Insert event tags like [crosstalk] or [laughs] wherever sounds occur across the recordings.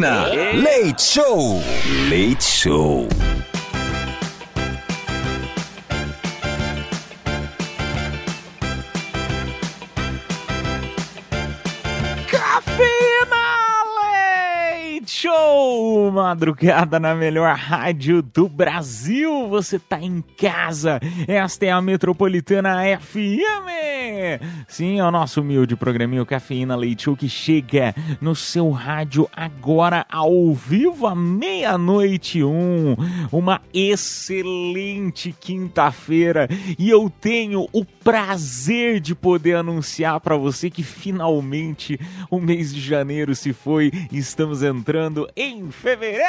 Leite Show. Leite Show. Madrugada na melhor rádio do Brasil. Você tá em casa. Esta é a Metropolitana FM. Sim, é o nosso humilde programinho Cafeína Leite Show que chega no seu rádio agora ao vivo à meia-noite um. Uma excelente quinta-feira e eu tenho o prazer de poder anunciar para você que finalmente o mês de janeiro se foi e estamos entrando em fevereiro!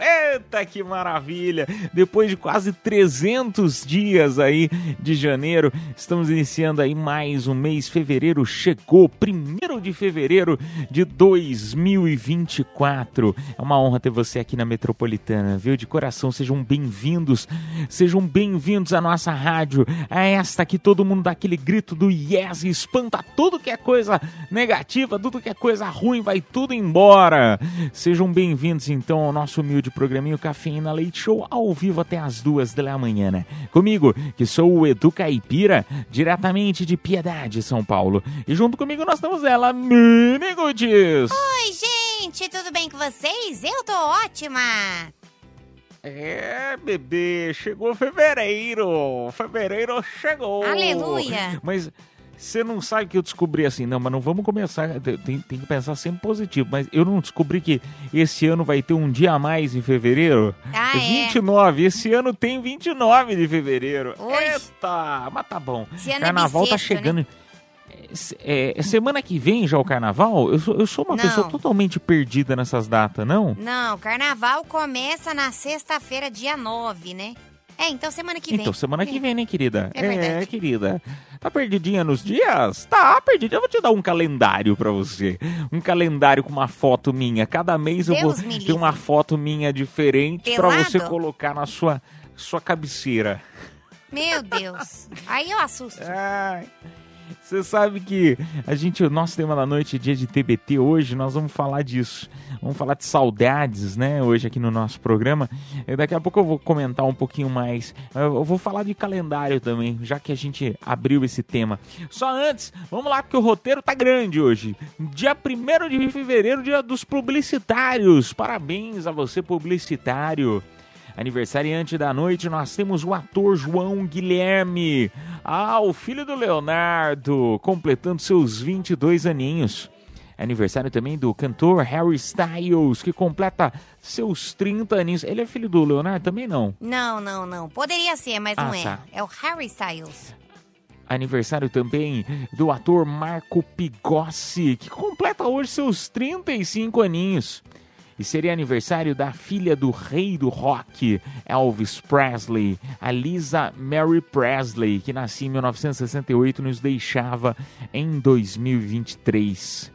Eita que maravilha! Depois de quase 300 dias aí de janeiro, estamos iniciando aí mais um mês. Fevereiro chegou, primeiro de fevereiro de 2024. É uma honra ter você aqui na Metropolitana, viu? De coração, sejam bem-vindos, sejam bem-vindos à nossa rádio, a esta que todo mundo dá aquele grito do yes espanta tudo que é coisa negativa, tudo que é coisa ruim, vai tudo embora. Sejam bem-vindos então ao nosso humilde programinho Cafeína Leite Show ao vivo até as duas da manhã, né? Comigo, que sou o Edu Caipira, diretamente de Piedade, São Paulo. E junto comigo nós temos ela, Mini Goods. Oi, gente, tudo bem com vocês? Eu tô ótima. É, bebê, chegou fevereiro. Fevereiro chegou. Aleluia. Mas você não sabe que eu descobri assim, não, mas não vamos começar. Tem, tem que pensar sempre positivo. Mas eu não descobri que esse ano vai ter um dia a mais em fevereiro. Ah, é? 29. Esse ano tem 29 de fevereiro. Oi. Eita, mas tá bom. É Carnaval tá bissexto, chegando. É, é, semana que vem já o carnaval? Eu sou, eu sou uma Não. pessoa totalmente perdida nessas datas, não? Não, carnaval começa na sexta-feira, dia 9, né? É, então semana que vem. Então, semana que vem, né, querida? É verdade. querida. Tá perdidinha nos dias? Tá, perdidinha. Eu vou te dar um calendário pra você. Um calendário com uma foto minha. Cada mês eu Deus vou me ter uma livre. foto minha diferente pra Pelado? você colocar na sua, sua cabeceira. Meu Deus. Aí eu assusto. Ai. Você sabe que a gente, o nosso tema da noite é dia de TBT hoje, nós vamos falar disso. Vamos falar de saudades, né, hoje aqui no nosso programa. E daqui a pouco eu vou comentar um pouquinho mais. Eu vou falar de calendário também, já que a gente abriu esse tema. Só antes, vamos lá, porque o roteiro tá grande hoje. Dia 1 de fevereiro, dia dos publicitários. Parabéns a você, publicitário. Aniversariante da noite, nós temos o ator João Guilherme. Ah, o filho do Leonardo, completando seus 22 aninhos. Aniversário também do cantor Harry Styles, que completa seus 30 aninhos. Ele é filho do Leonardo também não? Não, não, não. Poderia ser, mas Ah, não é. tá. É o Harry Styles. Aniversário também do ator Marco Pigossi, que completa hoje seus 35 aninhos. E seria aniversário da filha do rei do rock, Elvis Presley, a Lisa Mary Presley, que nascia em 1968 e nos deixava em 2023.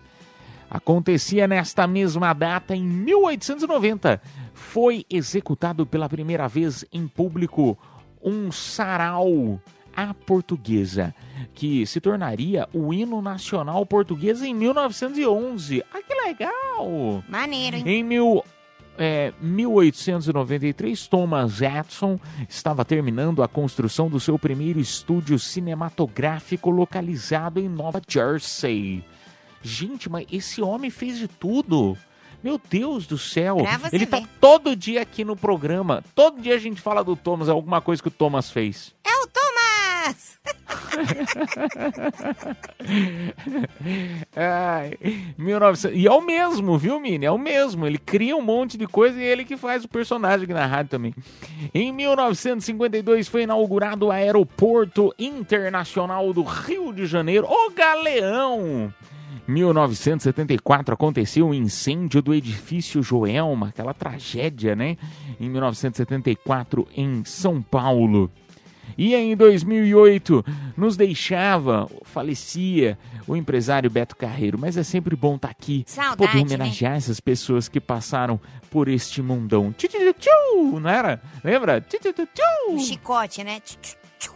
Acontecia nesta mesma data em 1890. Foi executado pela primeira vez em público um sarau à portuguesa, que se tornaria o hino nacional português em 1911. Ah, que legal! Maneiro, hein? Em mil, é, 1893, Thomas Edison estava terminando a construção do seu primeiro estúdio cinematográfico localizado em Nova Jersey. Gente, mas esse homem fez de tudo. Meu Deus do céu. Ele tá ver. todo dia aqui no programa. Todo dia a gente fala do Thomas, alguma coisa que o Thomas fez. É o Thomas! [laughs] Ai, 1900... E é o mesmo, viu, Mini? É o mesmo. Ele cria um monte de coisa e é ele que faz o personagem aqui na rádio também. Em 1952 foi inaugurado o Aeroporto Internacional do Rio de Janeiro, o Galeão. 1974 aconteceu o incêndio do edifício Joelma, aquela tragédia, né? Em 1974 em São Paulo. E em 2008 nos deixava, falecia o empresário Beto Carreiro. Mas é sempre bom estar aqui, Saudade, poder né? homenagear essas pessoas que passaram por este mundão. Tchu, tchu, tchu, tchu, não era? Lembra? Tchu, tchu, tchu, tchu. Um chicote, né? Tch, tch, tch.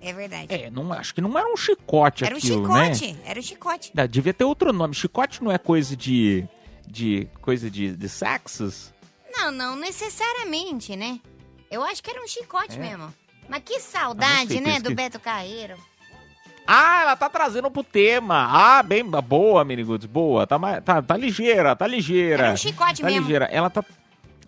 É verdade. É, não, acho que não era um chicote Era aquilo, né? chicote, era o chicote. Devia ter outro nome. Chicote não é coisa de. de. coisa de, de sexos? Não, não necessariamente, né? Eu acho que era um chicote É? mesmo. Mas que Ah, saudade, né, do que- Beto Carreiro. Ah, ela tá trazendo pro tema. Ah, bem, boa, Miniguts, boa. Tá, tá, tá ligeira, tá ligeira. Era um chicote tá mesmo. ligeira. Ela tá,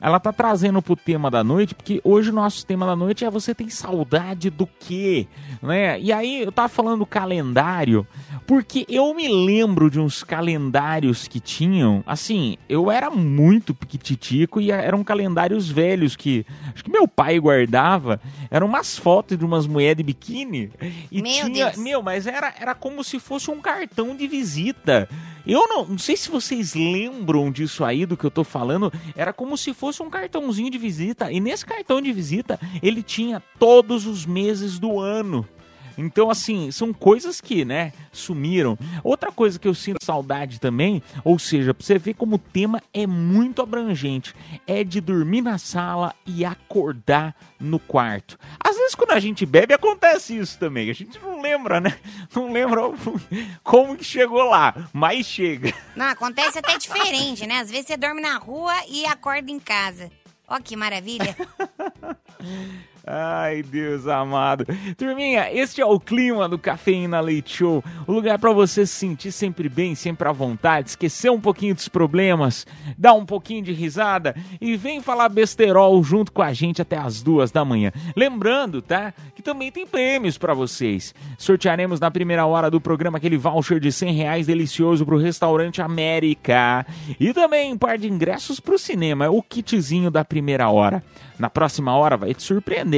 ela tá trazendo pro tema da noite, porque hoje o nosso tema da noite é você tem saudade do quê? Né? E aí eu tava falando do calendário, porque eu me lembro de uns calendários que tinham, assim, eu era muito piquititico e eram calendários velhos que acho que meu pai guardava, eram umas fotos de umas mulheres de biquíni e Meu tinha, Deus. meu, mas era, era como se fosse um cartão de visita. Eu não, não sei se vocês lembram disso aí, do que eu tô falando. Era como se fosse um cartãozinho de visita. E nesse cartão de visita, ele tinha todos os meses do ano. Então, assim, são coisas que, né, sumiram. Outra coisa que eu sinto saudade também, ou seja, pra você ver como o tema é muito abrangente, é de dormir na sala e acordar no quarto. Às vezes, quando a gente bebe, acontece isso também. A gente não lembra, né? Não lembra [laughs] como que chegou lá, mas chega. Não, acontece até diferente, né? Às vezes você dorme na rua e acorda em casa. Ó, que maravilha. [laughs] Ai, Deus amado. Turminha, este é o clima do Cafeína Leite Show. O lugar para você se sentir sempre bem, sempre à vontade, esquecer um pouquinho dos problemas, dar um pouquinho de risada e vem falar besterol junto com a gente até as duas da manhã. Lembrando, tá? Que também tem prêmios para vocês. Sortearemos na primeira hora do programa aquele voucher de 100 reais delicioso pro restaurante América. E também um par de ingressos pro cinema, o kitzinho da primeira hora. Na próxima hora vai te surpreender,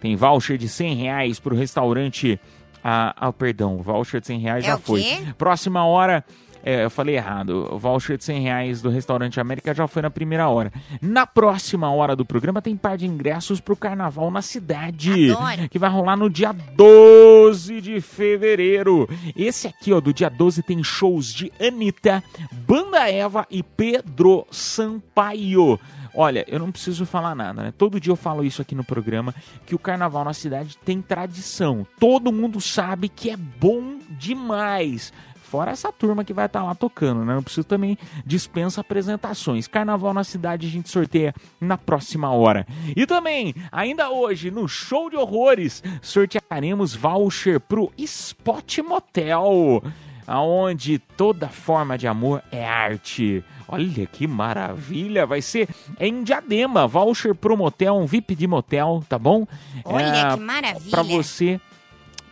Tem voucher de 100 reais pro restaurante. Ah, ah, perdão, voucher de 100 reais É já o foi. Próxima hora. é, eu falei errado. O voucher de 100 reais do restaurante América já foi na primeira hora. Na próxima hora do programa tem par de ingressos pro carnaval na cidade. Adoro. Que vai rolar no dia 12 de fevereiro. Esse aqui, ó, do dia 12 tem shows de Anitta, Banda Eva e Pedro Sampaio. Olha, eu não preciso falar nada, né? Todo dia eu falo isso aqui no programa, que o carnaval na cidade tem tradição. Todo mundo sabe que é bom demais. Fora essa turma que vai estar lá tocando, né? Não preciso também dispensa apresentações. Carnaval na cidade a gente sorteia na próxima hora. E também, ainda hoje, no show de horrores, sortearemos voucher pro Spot Motel aonde toda forma de amor é arte. Olha que maravilha, vai ser em Diadema, voucher pro motel, um VIP de motel, tá bom? Olha que maravilha. Pra você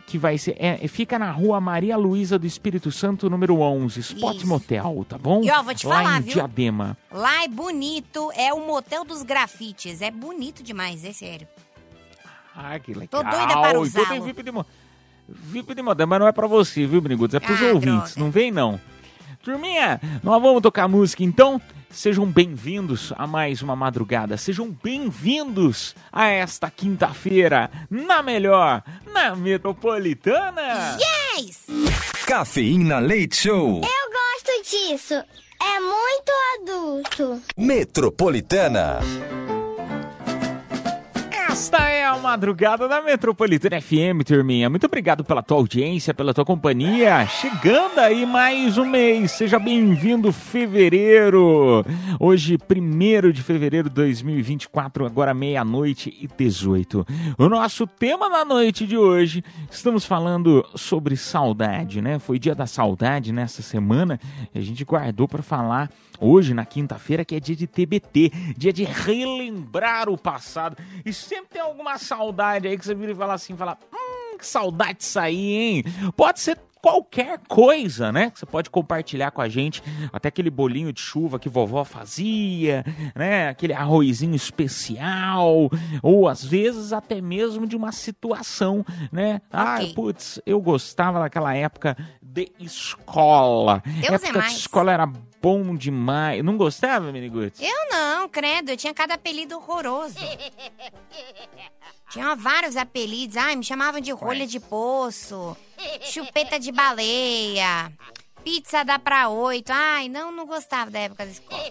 que vai ser, é, fica na rua Maria Luísa do Espírito Santo, número 11, Spot Isso. Motel, tá bom? E, ó, vou te Lá falar, em viu? Diadema. Lá é bonito, é o motel dos grafites. É bonito demais, é sério. Ah, que legal. Tô doida para Então tem VIP de, mo- VIP de motel, mas não é pra você, viu, Brigudos? É pros Ah, ouvintes, droga. não vem não. Turminha, nós vamos tocar música então? Sejam bem-vindos a mais uma madrugada. Sejam bem-vindos a esta quinta-feira, na melhor, na Metropolitana. Yes! Cafeína Leite Show. Eu gosto disso. É muito adulto. Metropolitana. Esta é a madrugada da Metropolitana FM, turminha. Muito obrigado pela tua audiência, pela tua companhia. Chegando aí mais um mês. Seja bem-vindo, fevereiro. Hoje, 1 de fevereiro de 2024, agora meia-noite e 18. O nosso tema da noite de hoje, estamos falando sobre saudade, né? Foi dia da saudade nessa semana. A gente guardou para falar hoje, na quinta-feira, que é dia de TBT, dia de relembrar o passado. E sempre tem alguma saudade aí que você vira e fala assim, fala, hum, que saudade disso aí, hein? Pode ser qualquer coisa, né? Você pode compartilhar com a gente, até aquele bolinho de chuva que vovó fazia, né? Aquele arrozinho especial, ou às vezes até mesmo de uma situação, né? Ah, Ok. putz, eu gostava daquela época de escola. Deus é época de mais. escola era bom demais. Não gostava, Miniguts? Eu não, credo, eu tinha cada apelido horroroso. Tinha vários apelidos. Ai, me chamavam de rolha de poço, chupeta de baleia, pizza dá pra oito. Ai, não, não gostava da época da escola.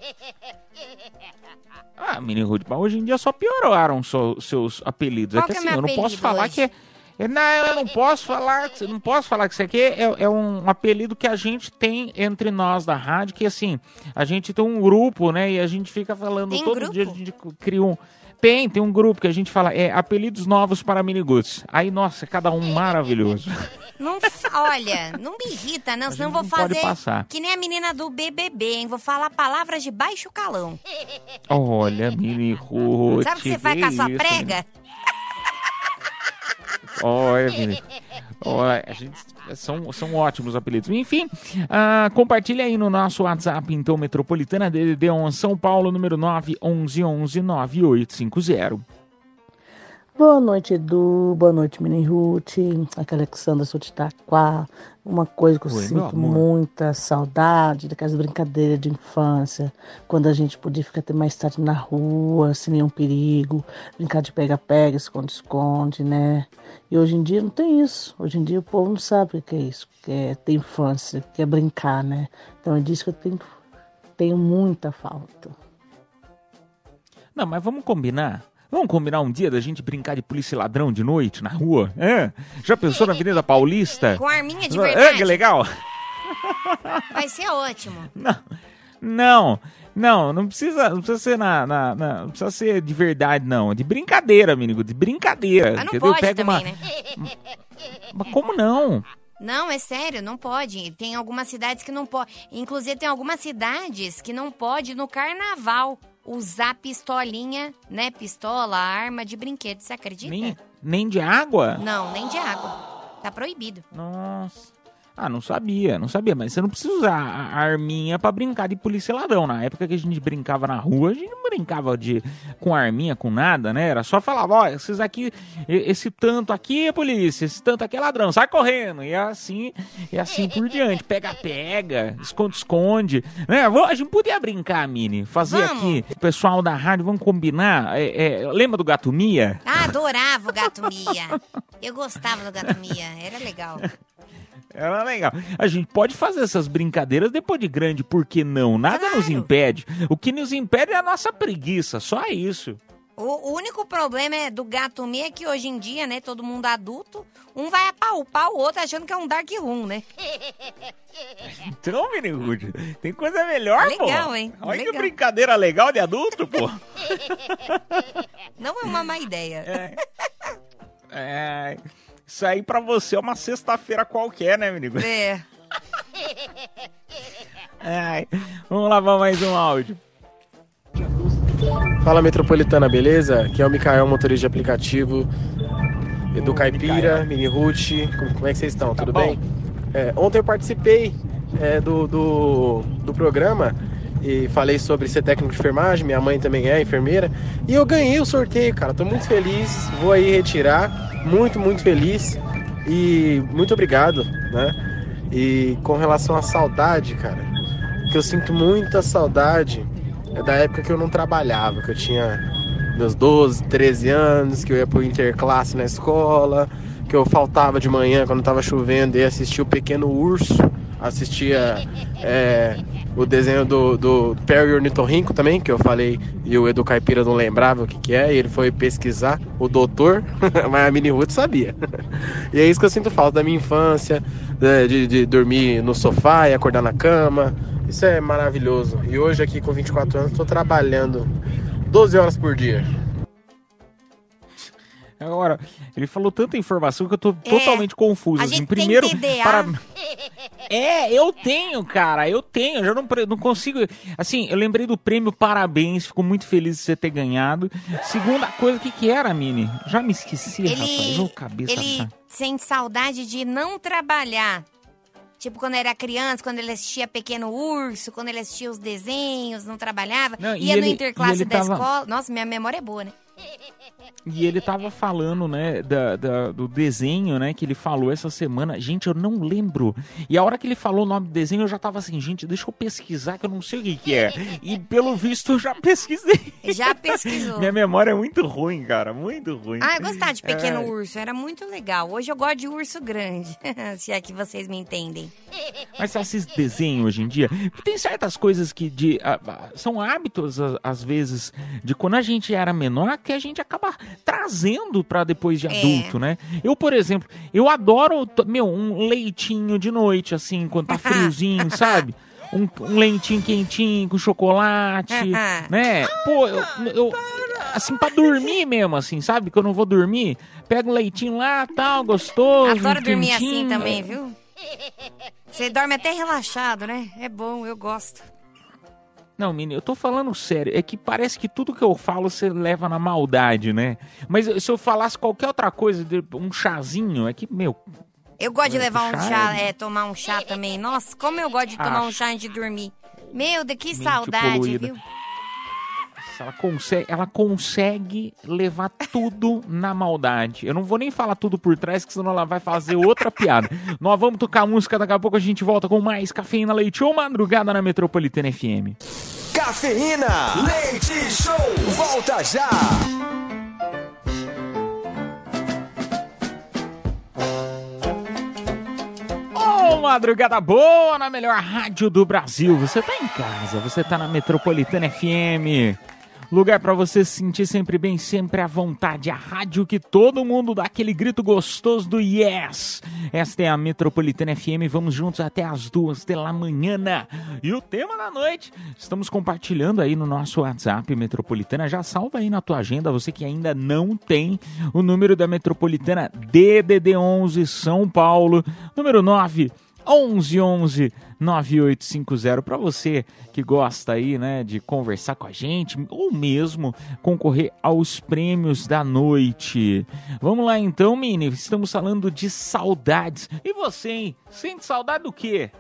Ah, Mini Rude, mas hoje em dia só pioraram so- seus apelidos. Qual é que é assim, eu não posso falar hoje? que é. É, Não, eu não posso falar, não posso falar que isso aqui é, é um apelido que a gente tem entre nós da rádio, que assim, a gente tem um grupo, né? E a gente fica falando Tem todo grupo? dia, a gente cria um. Tem, tem um grupo que a gente fala, é apelidos novos para miniguts. Aí, nossa, cada um maravilhoso. Não, olha, não me irrita, não, senão eu vou não fazer passar. que nem a menina do BBB, hein? Vou falar palavras de baixo calão. Olha, Mini Ruth. Sabe o que você faz com a sua isso, Olha, Vini. A gente, são, são ótimos apelidos. Enfim, ah, compartilha aí no nosso WhatsApp, então, Metropolitana DDD 1 São Paulo, número 911-9850. Boa noite, Edu. Boa noite, Mini Ruth. Aqui é Alexandra, sou de Itaquá. Uma coisa que eu Oi, sinto muita saudade daquelas brincadeiras de infância, quando a gente podia ficar até mais tarde na rua, sem nenhum perigo, brincar de pega-pega, esconde-esconde, né? E hoje em dia não tem isso. Hoje em dia o povo não sabe o que é isso, que é ter infância, que é brincar, né? Então é disso que eu tenho, tenho muita falta. Não, mas vamos combinar. Vamos combinar um dia da gente brincar de polícia e ladrão de noite na rua? É? Já pensou na Avenida Paulista? Com arminha de É, que verdade. legal. Vai ser ótimo. Não, não, não precisa, não precisa ser na, na- na- não precisa ser de verdade, não. De brincadeira, menino, de brincadeira. Mas não entendeu? pode Pega também, uma. né? [laughs] Mas como não? Não, é sério, não pode. Tem algumas cidades que não pode. Inclusive, tem algumas cidades que não pode no carnaval usar pistolinha, né? Pistola, arma de brinquedo. Você acredita? Nem, nem de água? Não, nem de água. Tá proibido. Nossa. Ah, não sabia, não sabia, mas você não precisa usar a arminha pra brincar de polícia ladrão. Na época que a gente brincava na rua, a gente não brincava de com arminha, com nada, né? Era só falar, ó, esses aqui, esse tanto aqui é polícia, esse tanto aqui é ladrão, sai correndo. E assim, e assim por diante. Pega-pega, esconde-esconde. Né? Vamos- A gente podia brincar, Mini, fazer Vamos. aqui, o pessoal da rádio, vamos combinar. É, é, lembra do Gato Mia? Ah, adorava o Gato Mia. Eu gostava do Gato Mia. Era legal. [laughs] Era legal. A gente pode fazer essas brincadeiras depois de grande, por que não? Nada Claro. nos impede. O que nos impede é a nossa preguiça, só isso. O único problema é do Gato Mia é que hoje em dia, né, todo mundo adulto, um vai apalpar o outro achando que é um Dark Room, né? [laughs] Então, Mini Rude, tem coisa melhor, pô. Legal, hein? Olha que Legal. brincadeira legal de adulto, pô. Não é uma má ideia. É, [laughs] isso aí pra você é uma sexta-feira qualquer, né, Rude? É. [laughs] Ai, vamos lá pra mais um áudio. Fala Metropolitana, beleza? Aqui é o Mikael, motorista de aplicativo Edu Caipira, Mini Root. Como, como é que vocês estão? Tá Tudo bom. bem? É, ontem eu participei é, do, do, do programa e falei sobre ser técnico de enfermagem. Minha mãe também é enfermeira. E eu ganhei o sorteio, cara. Tô muito feliz. Vou aí retirar. Muito, muito feliz. E muito obrigado, né? E com relação à saudade, cara, que eu sinto muita saudade é da época que eu não trabalhava, que eu tinha meus 12, 13 anos, que eu ia pro interclasse na escola, que eu faltava de manhã quando tava chovendo e assistia o Pequeno Urso, assistia é, o desenho do, do Perry Ornitorrinco também, que eu falei e o Edu Caipira não lembrava o que que é, e ele foi pesquisar, o doutor, [laughs] mas a Mini Ruth sabia. [laughs] e é isso que eu sinto falta da minha infância, né, de, de dormir no sofá e acordar na cama, isso é maravilhoso. E hoje aqui com 24 anos estou trabalhando 12 horas por dia. Agora, ele falou tanta informação que eu tô totalmente confuso. É, a assim. Primeiro, para... [laughs] É, eu tenho, cara, eu tenho. Eu já não, não consigo. Assim, eu lembrei do prêmio Parabéns, fico muito feliz de você ter ganhado. Segunda coisa, o que, que era, Mini? Já me esqueci, rapaz. Ô, cabeça. ele tá. sente saudade de não trabalhar. Tipo, quando era criança, quando ele assistia Pequeno Urso, quando ele assistia os desenhos, não trabalhava, Não, ia no ele- interclasse e ele da tava- escola. Nossa, minha memória é boa, né? [laughs] E ele tava falando, né, da, da- do desenho, né, que ele falou essa semana. Gente, eu não lembro. E a hora que ele falou o nome do desenho, eu já tava assim, gente, deixa eu pesquisar, que eu não sei o que, que é. E pelo visto eu já pesquisei. Já pesquisou. Minha memória é muito ruim, cara, muito ruim. Ah, eu gostava de Pequeno É. Urso, era muito legal. Hoje eu gosto de urso grande, [laughs] se é que vocês me entendem. Mas você assiste desenho hoje em dia? Tem certas coisas que de, são hábitos, a- às vezes, de quando a gente era menor, que a gente acaba trazendo pra depois de É. adulto, né? Eu, por exemplo, eu adoro, meu, um leitinho de noite, assim, quando tá [laughs] friozinho, sabe? Um, um leitinho quentinho com chocolate, né? Pô, eu, eu- assim, pra dormir mesmo, assim, sabe? Que eu não vou dormir, pego um leitinho lá, tal, gostoso, Adoro dormir assim também, é. viu? Você dorme até relaxado, né? É bom, eu gosto. Não, menino, eu tô falando sério. É que parece que tudo que eu falo você leva na maldade, né? Mas se eu falasse qualquer outra coisa, de- um chazinho, é que, meu. Eu gosto de levar um chá é- é, tomar um chá também. Nossa, como eu gosto de tomar um Acho. chá antes de dormir. Meu Deus, que saudade, poluída. viu? Ela consegue, ela consegue levar tudo na maldade. Eu não vou nem falar tudo por trás, que senão ela vai fazer outra piada. Nós vamos tocar música, daqui a pouco a gente volta com mais Cafeína Leite ou Madrugada na Metropolitana FM. Cafeína. Leite Show. Volta já. Madrugada boa na melhor rádio do Brasil. Você tá em casa, você tá na Metropolitana FM. Lugar pra você se sentir sempre bem, sempre à vontade. A rádio que todo mundo dá aquele grito gostoso do yes. Esta é a Metropolitana FM. Vamos juntos até as duas da manhã. E o tema da noite, estamos compartilhando aí no nosso WhatsApp Metropolitana. Já salva aí na tua agenda, você que ainda não tem o número da Metropolitana DDD11 São Paulo, número 9 1111 9850 para você que gosta aí, né, de conversar com a gente ou mesmo concorrer aos prêmios da noite. Vamos lá então, Mini, estamos falando de saudades. E você, hein? Sente saudade do quê?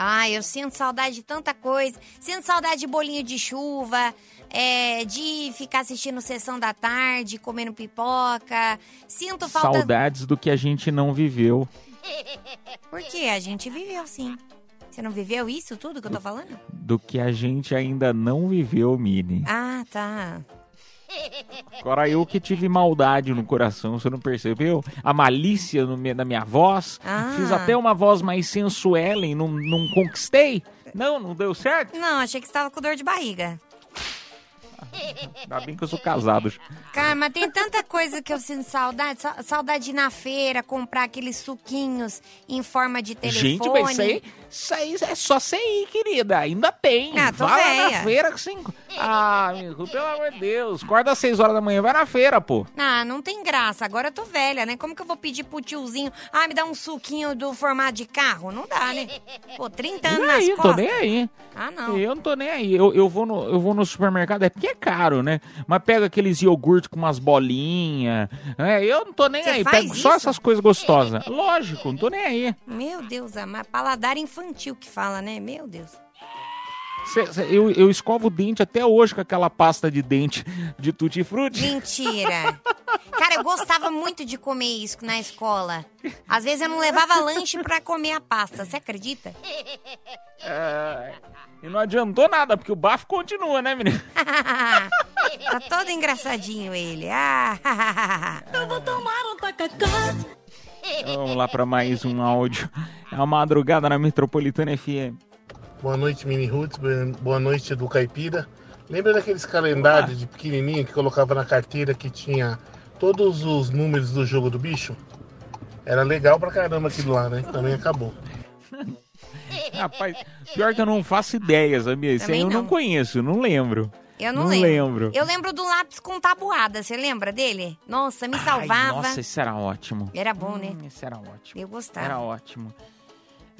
Ah, eu sinto saudade de tanta coisa. Sinto saudade de bolinho de chuva, é, de ficar assistindo sessão da tarde, comendo pipoca. Sinto falta. Saudades do que a gente não viveu. [laughs] Porque a gente viveu sim. Você não viveu isso tudo que eu tô falando? Do que a gente ainda não viveu, Mini. Ah, tá. Agora eu que tive maldade no coração, você não percebeu? A malícia no na minha voz. Ah. Fiz até uma voz mais sensuelen, não, não conquistei. Não, não deu certo. Não, achei que você tava com dor de barriga. Ainda bem que eu sou casado. Cara, mas tem tanta coisa que eu sinto saudade. Sa- Saudade na feira, comprar aqueles suquinhos em forma de telefone. Gente, mas isso aí, isso aí é só você ir, querida. Ainda tem. Ah, tô vai lá na feira que cinco. Ah, amigo, pelo amor de Deus. Acorda às 6 horas da manhã, vai na feira, pô. Ah, não tem graça. Agora eu tô velha, né? Como que eu vou pedir pro tiozinho, ah, me dá um suquinho do formato de carro? Não dá, né? Pô, 30 anos E nas aí, tô costas. nem aí. Ah, não. Eu não tô nem aí. Eu, eu, vou no, eu vou no supermercado, é porque é caro, né? Mas pega aqueles iogurtes com umas bolinhas. É, eu não tô nem aí. Pego só isso? essas coisas gostosas. Lógico, não tô nem aí. Meu Deus, mas paladar infantil que fala, né? Meu Deus. Cê- cê- eu, eu escovo o dente até hoje com aquela pasta de dente de tutti-frutti. Mentira. Cara, eu gostava muito de comer isso na escola. Às vezes eu não levava lanche pra comer a pasta, você acredita? É, e não adiantou nada, porque o bafo continua, né, menino? [laughs] tá todo engraçadinho ele. Ah, Eu vou tomar um tacacá. Vamos lá pra mais um áudio. É a madrugada na Metropolitana FM. Boa noite, Mini Roots. Boa noite, do Caipira. Lembra daqueles calendários de pequenininho que colocava na carteira que tinha todos os números do jogo do bicho? Era legal pra caramba aquilo lá, né? Também acabou. [laughs] Rapaz, pior que eu não faço ideia, sabia? Isso aí eu não não. conheço, não lembro. Eu não, Não lembro. lembro. Eu lembro do lápis com tabuada, você lembra dele? Nossa, me Ai, salvava. nossa, isso era ótimo. Era bom, né? Hum, Isso era ótimo. Eu gostava. Era ótimo.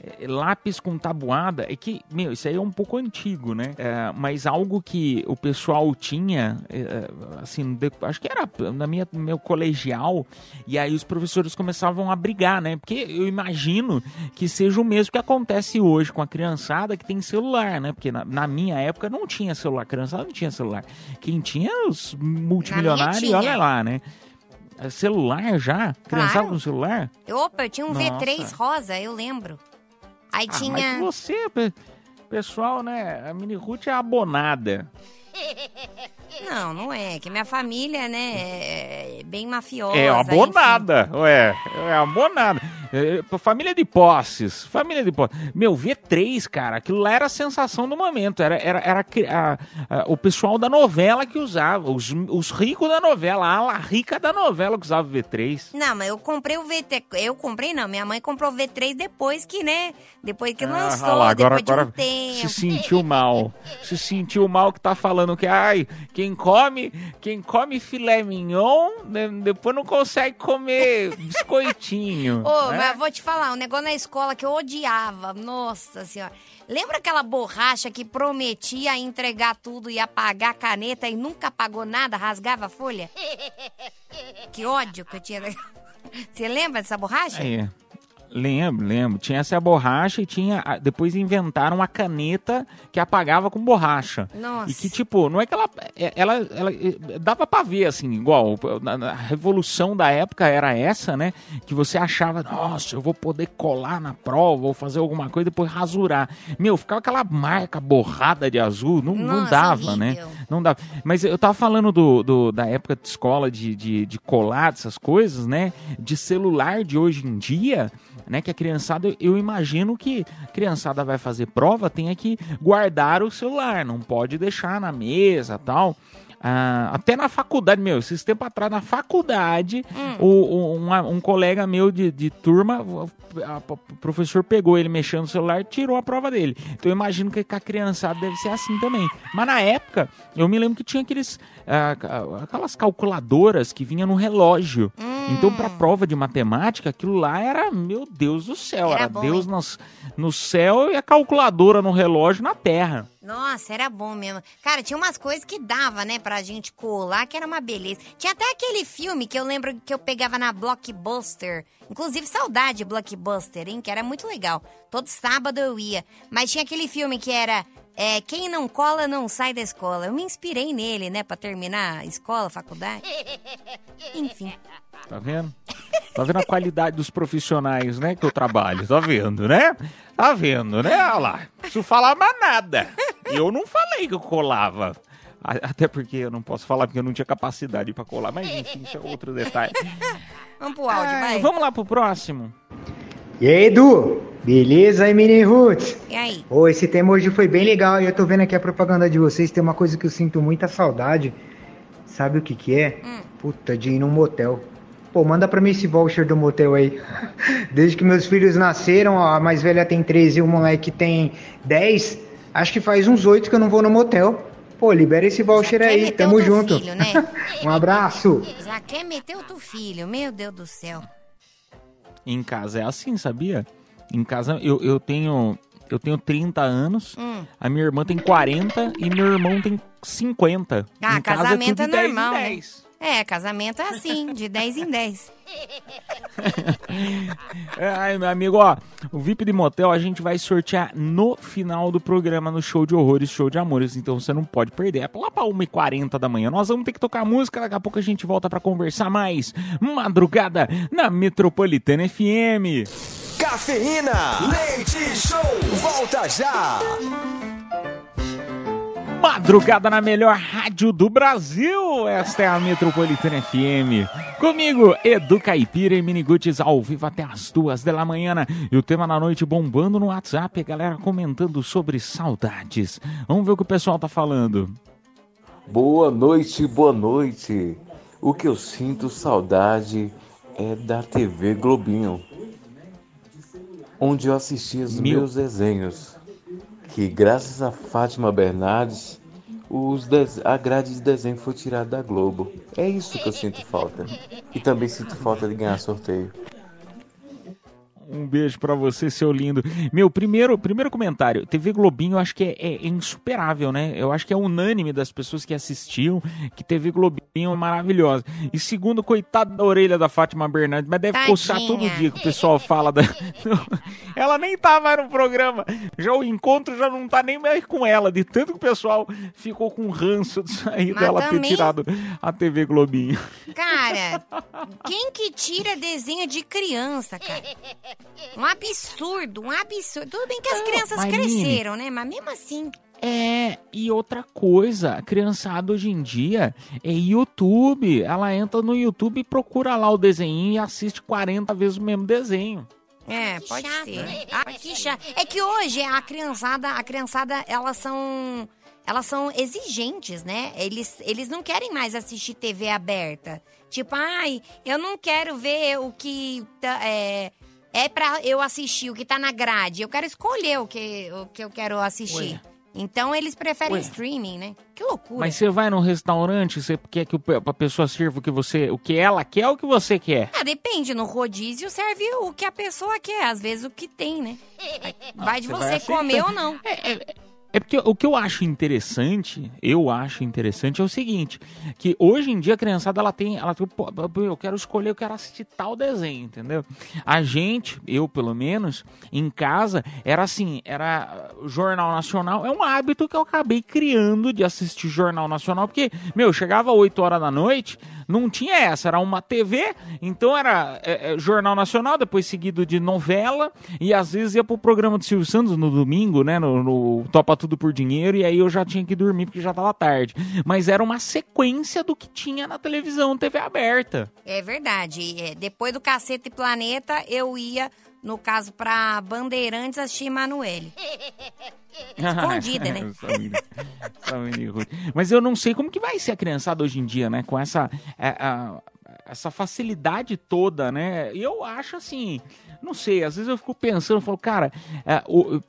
É, lápis com tabuada, é que, meu, isso aí é um pouco antigo, né? É, mas algo que o pessoal tinha, é, assim, de, acho que era na minha meu colegial, e aí os professores começavam a brigar, né? Porque eu imagino que seja o mesmo que acontece hoje com a criançada que tem celular, né? Porque na, na minha época não tinha celular, a criançada não tinha celular. Quem tinha os multimilionários, olha lá, né? É Celular já? Criançada Claro. com celular? Opa, eu tinha um Nossa. V3 rosa, eu lembro. Aí Ah, tinha. mas você, pe- pessoal, né? A Mini Ruth é abonada. Não, não é. Que minha família, né, é bem mafiosa. É enfim. abonada, ué. É abonada. É, é, família de posses. Família de posses. Meu, V3, cara, aquilo lá era a sensação do momento. Era, era, era cri- a- a- o pessoal da novela que usava. Os, os ricos da novela. A ala rica da novela que usava V3. Não, mas eu comprei o V3. Eu comprei, não. Minha mãe comprou o V3 depois que, né? Depois que lançou, Ah, lá, agora, depois de agora um tempo. se sentiu mal. Se sentiu mal que tá falando que, ai, quem come, quem come filé mignon, né, depois não consegue comer biscoitinho. Ô, né? Mas eu vou te falar, um negócio na escola que eu odiava. Nossa senhora. Lembra aquela borracha que prometia entregar tudo e apagar a caneta e nunca apagou nada, rasgava a folha? [laughs] Que ódio que eu tinha. Você lembra dessa borracha? É. Lembro, lembro. Tinha essa borracha e tinha. Depois inventaram a caneta que apagava com borracha. Nossa. E que, tipo, não é que ela. é- Ela, ela é, dava pra ver, assim, igual. A revolução da época era essa, né? Que você achava, nossa, eu vou poder colar na prova ou fazer alguma coisa e depois rasurar. Meu, ficava aquela marca borrada de azul. Não, não Nossa, dava, né? Não dava. Mas eu tava falando do, do- da época de escola, de, de, de colar, dessas coisas, né? De celular de hoje em dia, né? Que a criançada, eu, imagino que a criançada vai fazer prova, tenha que guardar o celular, não pode deixar na mesa tal. Ah, até na faculdade, meu, esses tempos atrás, na faculdade, o, o- um, um colega meu de, de turma, o professor pegou ele mexendo no celular e tirou a prova dele. Então eu imagino que com a criançada deve ser assim também. Mas na época, eu me lembro que tinha aqueles, ah, aquelas calculadoras que vinha no relógio. Então, pra prova de matemática, aquilo lá era, meu Deus do céu, Era era, bom, Deus hein? nos, no céu e a calculadora no relógio na terra. Nossa, era bom mesmo. Cara, tinha umas coisas que dava, né, pra gente colar, que era uma beleza. Tinha até aquele filme que eu lembro que eu pegava na Blockbuster. Inclusive, saudade de Blockbuster, hein? Que era muito legal. Todo sábado eu ia. Mas tinha aquele filme que era é, Quem não cola não sai da escola. Eu me inspirei nele, né, pra terminar a escola, faculdade. Enfim. Tá vendo? Tá vendo a qualidade dos profissionais, né, que eu trabalho? Tá vendo, né? Tá vendo, né? Olha lá. Não preciso falar mais nada. Eu não falei que eu colava. Até porque eu não posso falar porque eu não tinha capacidade pra colar. Mas enfim, isso é outro detalhe. [laughs] Vamos pro áudio, Ai, vai. Vamos lá pro próximo. E aí, Edu? Beleza aí, Mini Roots? E aí? Ô, esse tema hoje foi bem legal e eu tô vendo aqui a propaganda de vocês. Tem uma coisa que eu sinto muita saudade. Sabe o que que é? Puta, de ir num motel. Pô, manda pra mim esse voucher do motel aí. [laughs] Desde que meus filhos nasceram, ó, a mais velha tem 13 e o moleque tem 10. Acho que faz uns 8 que eu não vou no motel. Pô, libera esse voucher quer aí, meter tamo o teu junto. filho, né? [laughs] um abraço. Já quer meter o teu filho, meu Deus do céu. Em casa é assim, sabia? Em casa eu, eu tenho eu tenho 30 anos, Hum. a minha irmã tem 40 e meu irmão tem 50. Ah, em casa casamento é, é, tudo 10 em normal. né? 10. É, casamento é assim, de 10 em 10. [laughs] Ai, meu amigo, ó, o VIP de motel a gente vai sortear no final do programa no Show de Horrores, Show de Amores, então você não pode perder. É lá pra 1h40 da manhã. Nós vamos ter que tocar música, daqui a pouco a gente volta pra conversar mais. Madrugada na Metropolitana FM. Cafeína, leite show, volta já. Madrugada na melhor rádio do Brasil. Esta é a Metropolitana FM. Comigo, Edu Caipira e Miniguts ao vivo até as duas da manhã. E o tema da noite bombando no WhatsApp, a galera comentando sobre saudades. Vamos ver o que o pessoal tá falando. Boa noite, boa noite. O que eu sinto saudade é da TV Globinho, onde eu assistia os Meu. meus desenhos. Que graças a Fátima Bernardes, des- a grade de desenho foi tirada da Globo. É isso que eu sinto falta. E também sinto falta de ganhar sorteio. Um beijo pra você, seu lindo. Meu, primeiro, primeiro comentário. TV Globinho, eu acho que é, é insuperável, né? Eu acho que é unânime das pessoas que assistiam que TV Globinho é maravilhosa. E segundo, coitado da orelha da Fátima Bernardes, mas deve Tadinha. coçar todo dia que o pessoal [laughs] fala da. [laughs] ela nem tá mais no programa. Já o encontro já não tá nem mais com ela, de tanto que o pessoal ficou com ranço disso aí Mas dela ter também- tirado a TV Globinho. Cara, [laughs] quem que tira desenho de criança, cara? Um absurdo, um absurdo. Tudo bem que as crianças mas, cresceram, né? Mas mesmo assim. É, e outra coisa, a criançada hoje em dia é YouTube. Ela entra no YouTube e procura lá o desenho e assiste 40 vezes o mesmo desenho. É, pode ser. Ah, que chato. É que hoje a criançada, a criançada, elas são. Elas são exigentes, né? Eles, eles não querem mais assistir TV aberta. Tipo, ai, eu não quero ver o que tá, é, é pra eu assistir, o que tá na grade. Eu quero escolher o que, o que eu quero assistir. Ué. Então eles preferem Ué. streaming, né? Que loucura. Mas você vai num restaurante, você quer que a pessoa sirva o que você, o que ela quer ou o que você quer? Ah, depende, no rodízio serve o que a pessoa quer, às vezes o que tem, né? [laughs] Vai de você você, vai comer ou não. É porque o que eu acho interessante, eu acho interessante é o seguinte, que hoje em dia a criançada ela tem, ela tem, eu quero escolher, eu quero assistir tal desenho, entendeu? A gente, eu pelo menos, em casa era assim, era Jornal Nacional, é um hábito que eu acabei criando de assistir Jornal Nacional, porque, meu, chegava 8 horas da noite, não tinha essa, era uma TV, então era é, é, Jornal Nacional, depois seguido de novela, e às vezes ia pro programa do Silvio Santos no domingo, né, no, no Topa Tudo por Dinheiro, e aí eu já tinha que dormir porque já tava tarde. Mas era uma sequência do que tinha na televisão, TV aberta. É verdade. É, depois do Cacete Planeta, eu ia, no caso, pra Bandeirantes assistir Emanuele. [laughs] Escondida, né? [laughs] Ruim. Mas eu não sei como que vai ser a criançada hoje em dia, né? Com essa, é, a- essa facilidade toda, né? E Eu acho assim, não sei, às vezes eu fico pensando, eu falo, cara, é,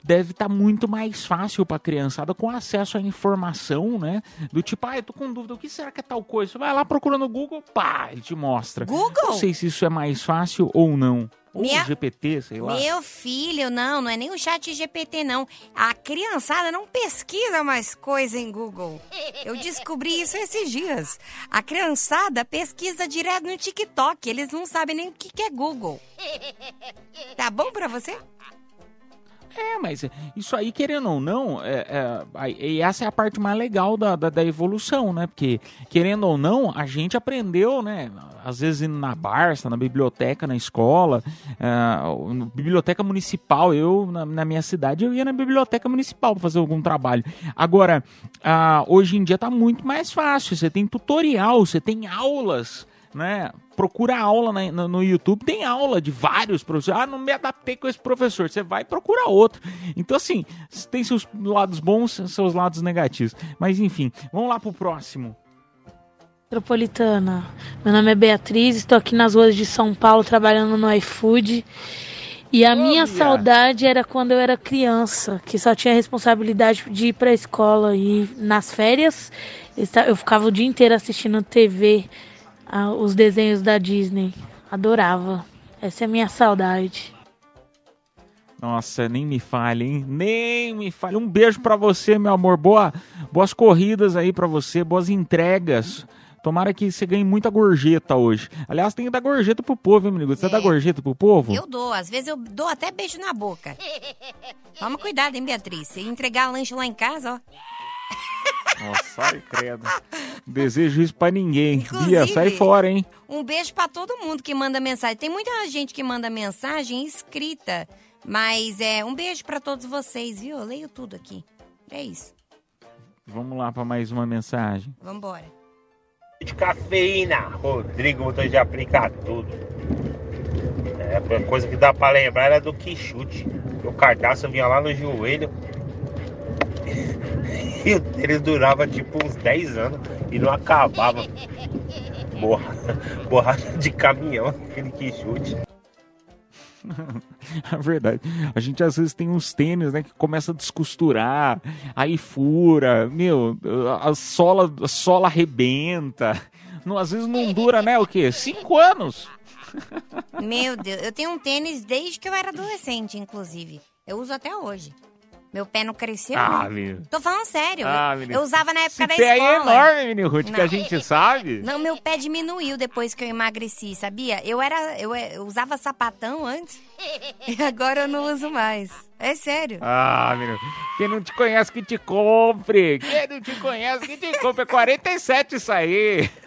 deve estar muito mais fácil pra criançada com acesso à informação, né? Do tipo, ah, eu tô com dúvida, o que será que é tal coisa? Você vai lá procura no Google, pá, ele te mostra. Google? Não sei se isso é mais fácil ou não. Ou Minha- GPT, sei lá. Meu filho, não, não é nem o chat GPT, não. A criançada não pesquisa mais coisa em Google. Eu descobri isso esses dias. A criançada pesquisa direto no TikTok. Eles não sabem nem o que que é Google. Tá bom pra você? É, mas isso aí, querendo ou não, é, é, essa é a parte mais legal da, da, da evolução, né? Porque, querendo ou não, a gente aprendeu, né? Às vezes indo na Barça, na biblioteca, na escola, é, no- biblioteca municipal. Eu, na, na minha cidade, eu ia na biblioteca municipal para fazer algum trabalho. Agora, ah, hoje em dia tá muito mais fácil. Você tem tutorial, você tem aulas né? Procura aula na- no, no YouTube, tem aula de vários professores. Ah, não me adaptei com esse professor. Você vai procurar outro. Então, assim, tem seus lados bons seus lados negativos. Mas, enfim, vamos lá pro próximo. Metropolitana. Meu nome é Beatriz, estou aqui nas ruas de São Paulo trabalhando no iFood. E a minha saudade era quando eu era criança, que só tinha a responsabilidade de ir para a escola e nas férias eu ficava o dia inteiro assistindo TV, ah, os desenhos da Disney. Adorava. Essa é a minha saudade. Nossa, nem me fale, hein? Nem me fale. Um beijo pra você, meu amor. Boa, boas corridas aí pra você, boas entregas. Tomara que você ganhe muita gorjeta hoje. Aliás, tem que dar gorjeta pro povo, hein, amigo? Você dá gorjeta pro povo? Eu dou, às vezes eu dou até beijo na boca. [laughs] Toma cuidado, hein, Beatriz? Se entregar lanche lá em casa, ó. Nossa, ai, credo. Desejo isso pra ninguém. Inclusive- Bia, sai fora, hein? Um beijo pra todo mundo que manda mensagem. Tem muita gente que manda mensagem escrita, mas é um beijo pra todos vocês, viu? Eu leio tudo aqui. É isso. Vamos lá pra mais uma mensagem. Vambora. de cafeína. Rodrigo, motor de aplicar tudo. É, a coisa que dá pra lembrar era do Quixute. O cardápio vinha lá no joelho. E o tênis durava tipo uns 10 anos e não acabava. Borra, borracha de caminhão, aquele Quixute. [laughs] É verdade. A gente às vezes tem uns tênis, né, que começa a descosturar, aí fura, meu, a sola, a sola arrebenta. Não, às vezes não dura, né, o quê? Cinco anos. Meu Deus, eu tenho um tênis desde que eu era adolescente, inclusive. Eu uso até hoje. Meu pé não cresceu, Ah, né? menino. Tô falando sério. Ah, eu, menino. eu usava na época Esse da pé é escola. enorme, menino Ruth, que Não. a gente sabe. Não, meu pé diminuiu depois que eu emagreci, sabia? Eu era, eu, eu usava sapatão antes [laughs] e agora eu não uso mais. É sério. Ah, menino. Quem não te conhece que te compre. Quem não te conhece que te compre. É 47 isso aí. [laughs]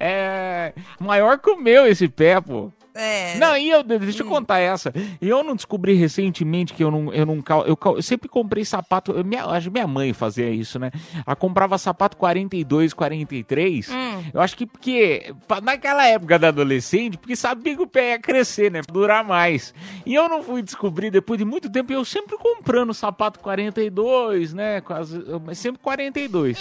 É maior que o meu esse pé, pô. É. Não, e eu, deixa eu contar essa. E eu não descobri recentemente que eu não, eu não eu, eu sempre comprei sapato. eu- Minha, acho que minha mãe fazia isso, né? Ela comprava sapato 42, 43. Hum. Eu acho que porque naquela época da adolescente, porque sabia que o pé ia crescer, né? Durar mais. E eu não fui descobrir depois de muito tempo, eu sempre comprando sapato 42, né? Quase, sempre 42.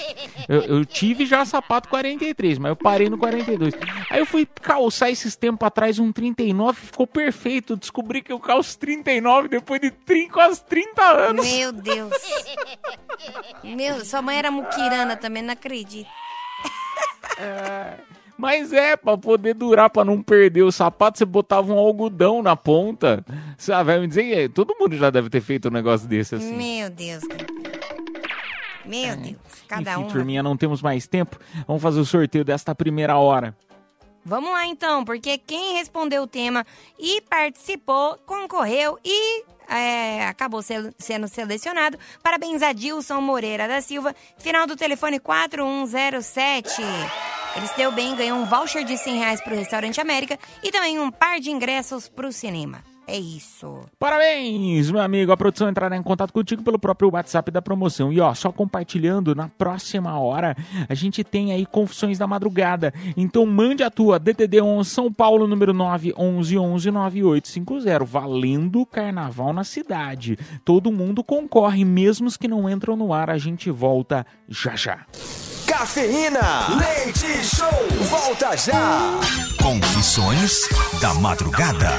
Eu, eu tive já sapato 43, mas eu parei no 42. Aí eu fui calçar esses tempos atrás um 39, ficou perfeito. Eu Descobri que eu calço 39 depois de 30, quase 30 anos. Meu Deus. Meu, sua mãe era muquirana também, não acredito. Mas é, pra poder durar, pra não perder o sapato, você botava um algodão na ponta. Sabe, vai me dizer, eh, todo mundo já deve ter feito um negócio desse assim. Meu Deus. cara. Meu Deus, cada Enfim, um. turminha, não temos mais tempo. Vamos fazer o sorteio desta primeira hora. Vamos lá então, porque quem respondeu o tema e participou, concorreu e é, acabou sendo selecionado. Parabéns a Dilson Moreira da Silva, final do telefone 4107. Ele se deu bem, ganhou um voucher de 100 reais pro Restaurante América e também um par de ingressos pro cinema. É isso. Parabéns, meu amigo. A produção entrará em contato contigo pelo próprio WhatsApp da promoção. E ó, só compartilhando, na próxima hora a gente tem aí Confissões da Madrugada. Então mande a tua DDD 11 São Paulo, número 9 11 11 9850. Valendo Carnaval na cidade. Todo mundo concorre, mesmo os que não entram no ar. A gente volta já já. Cafeína, leite show, volta já. Confissões da Madrugada.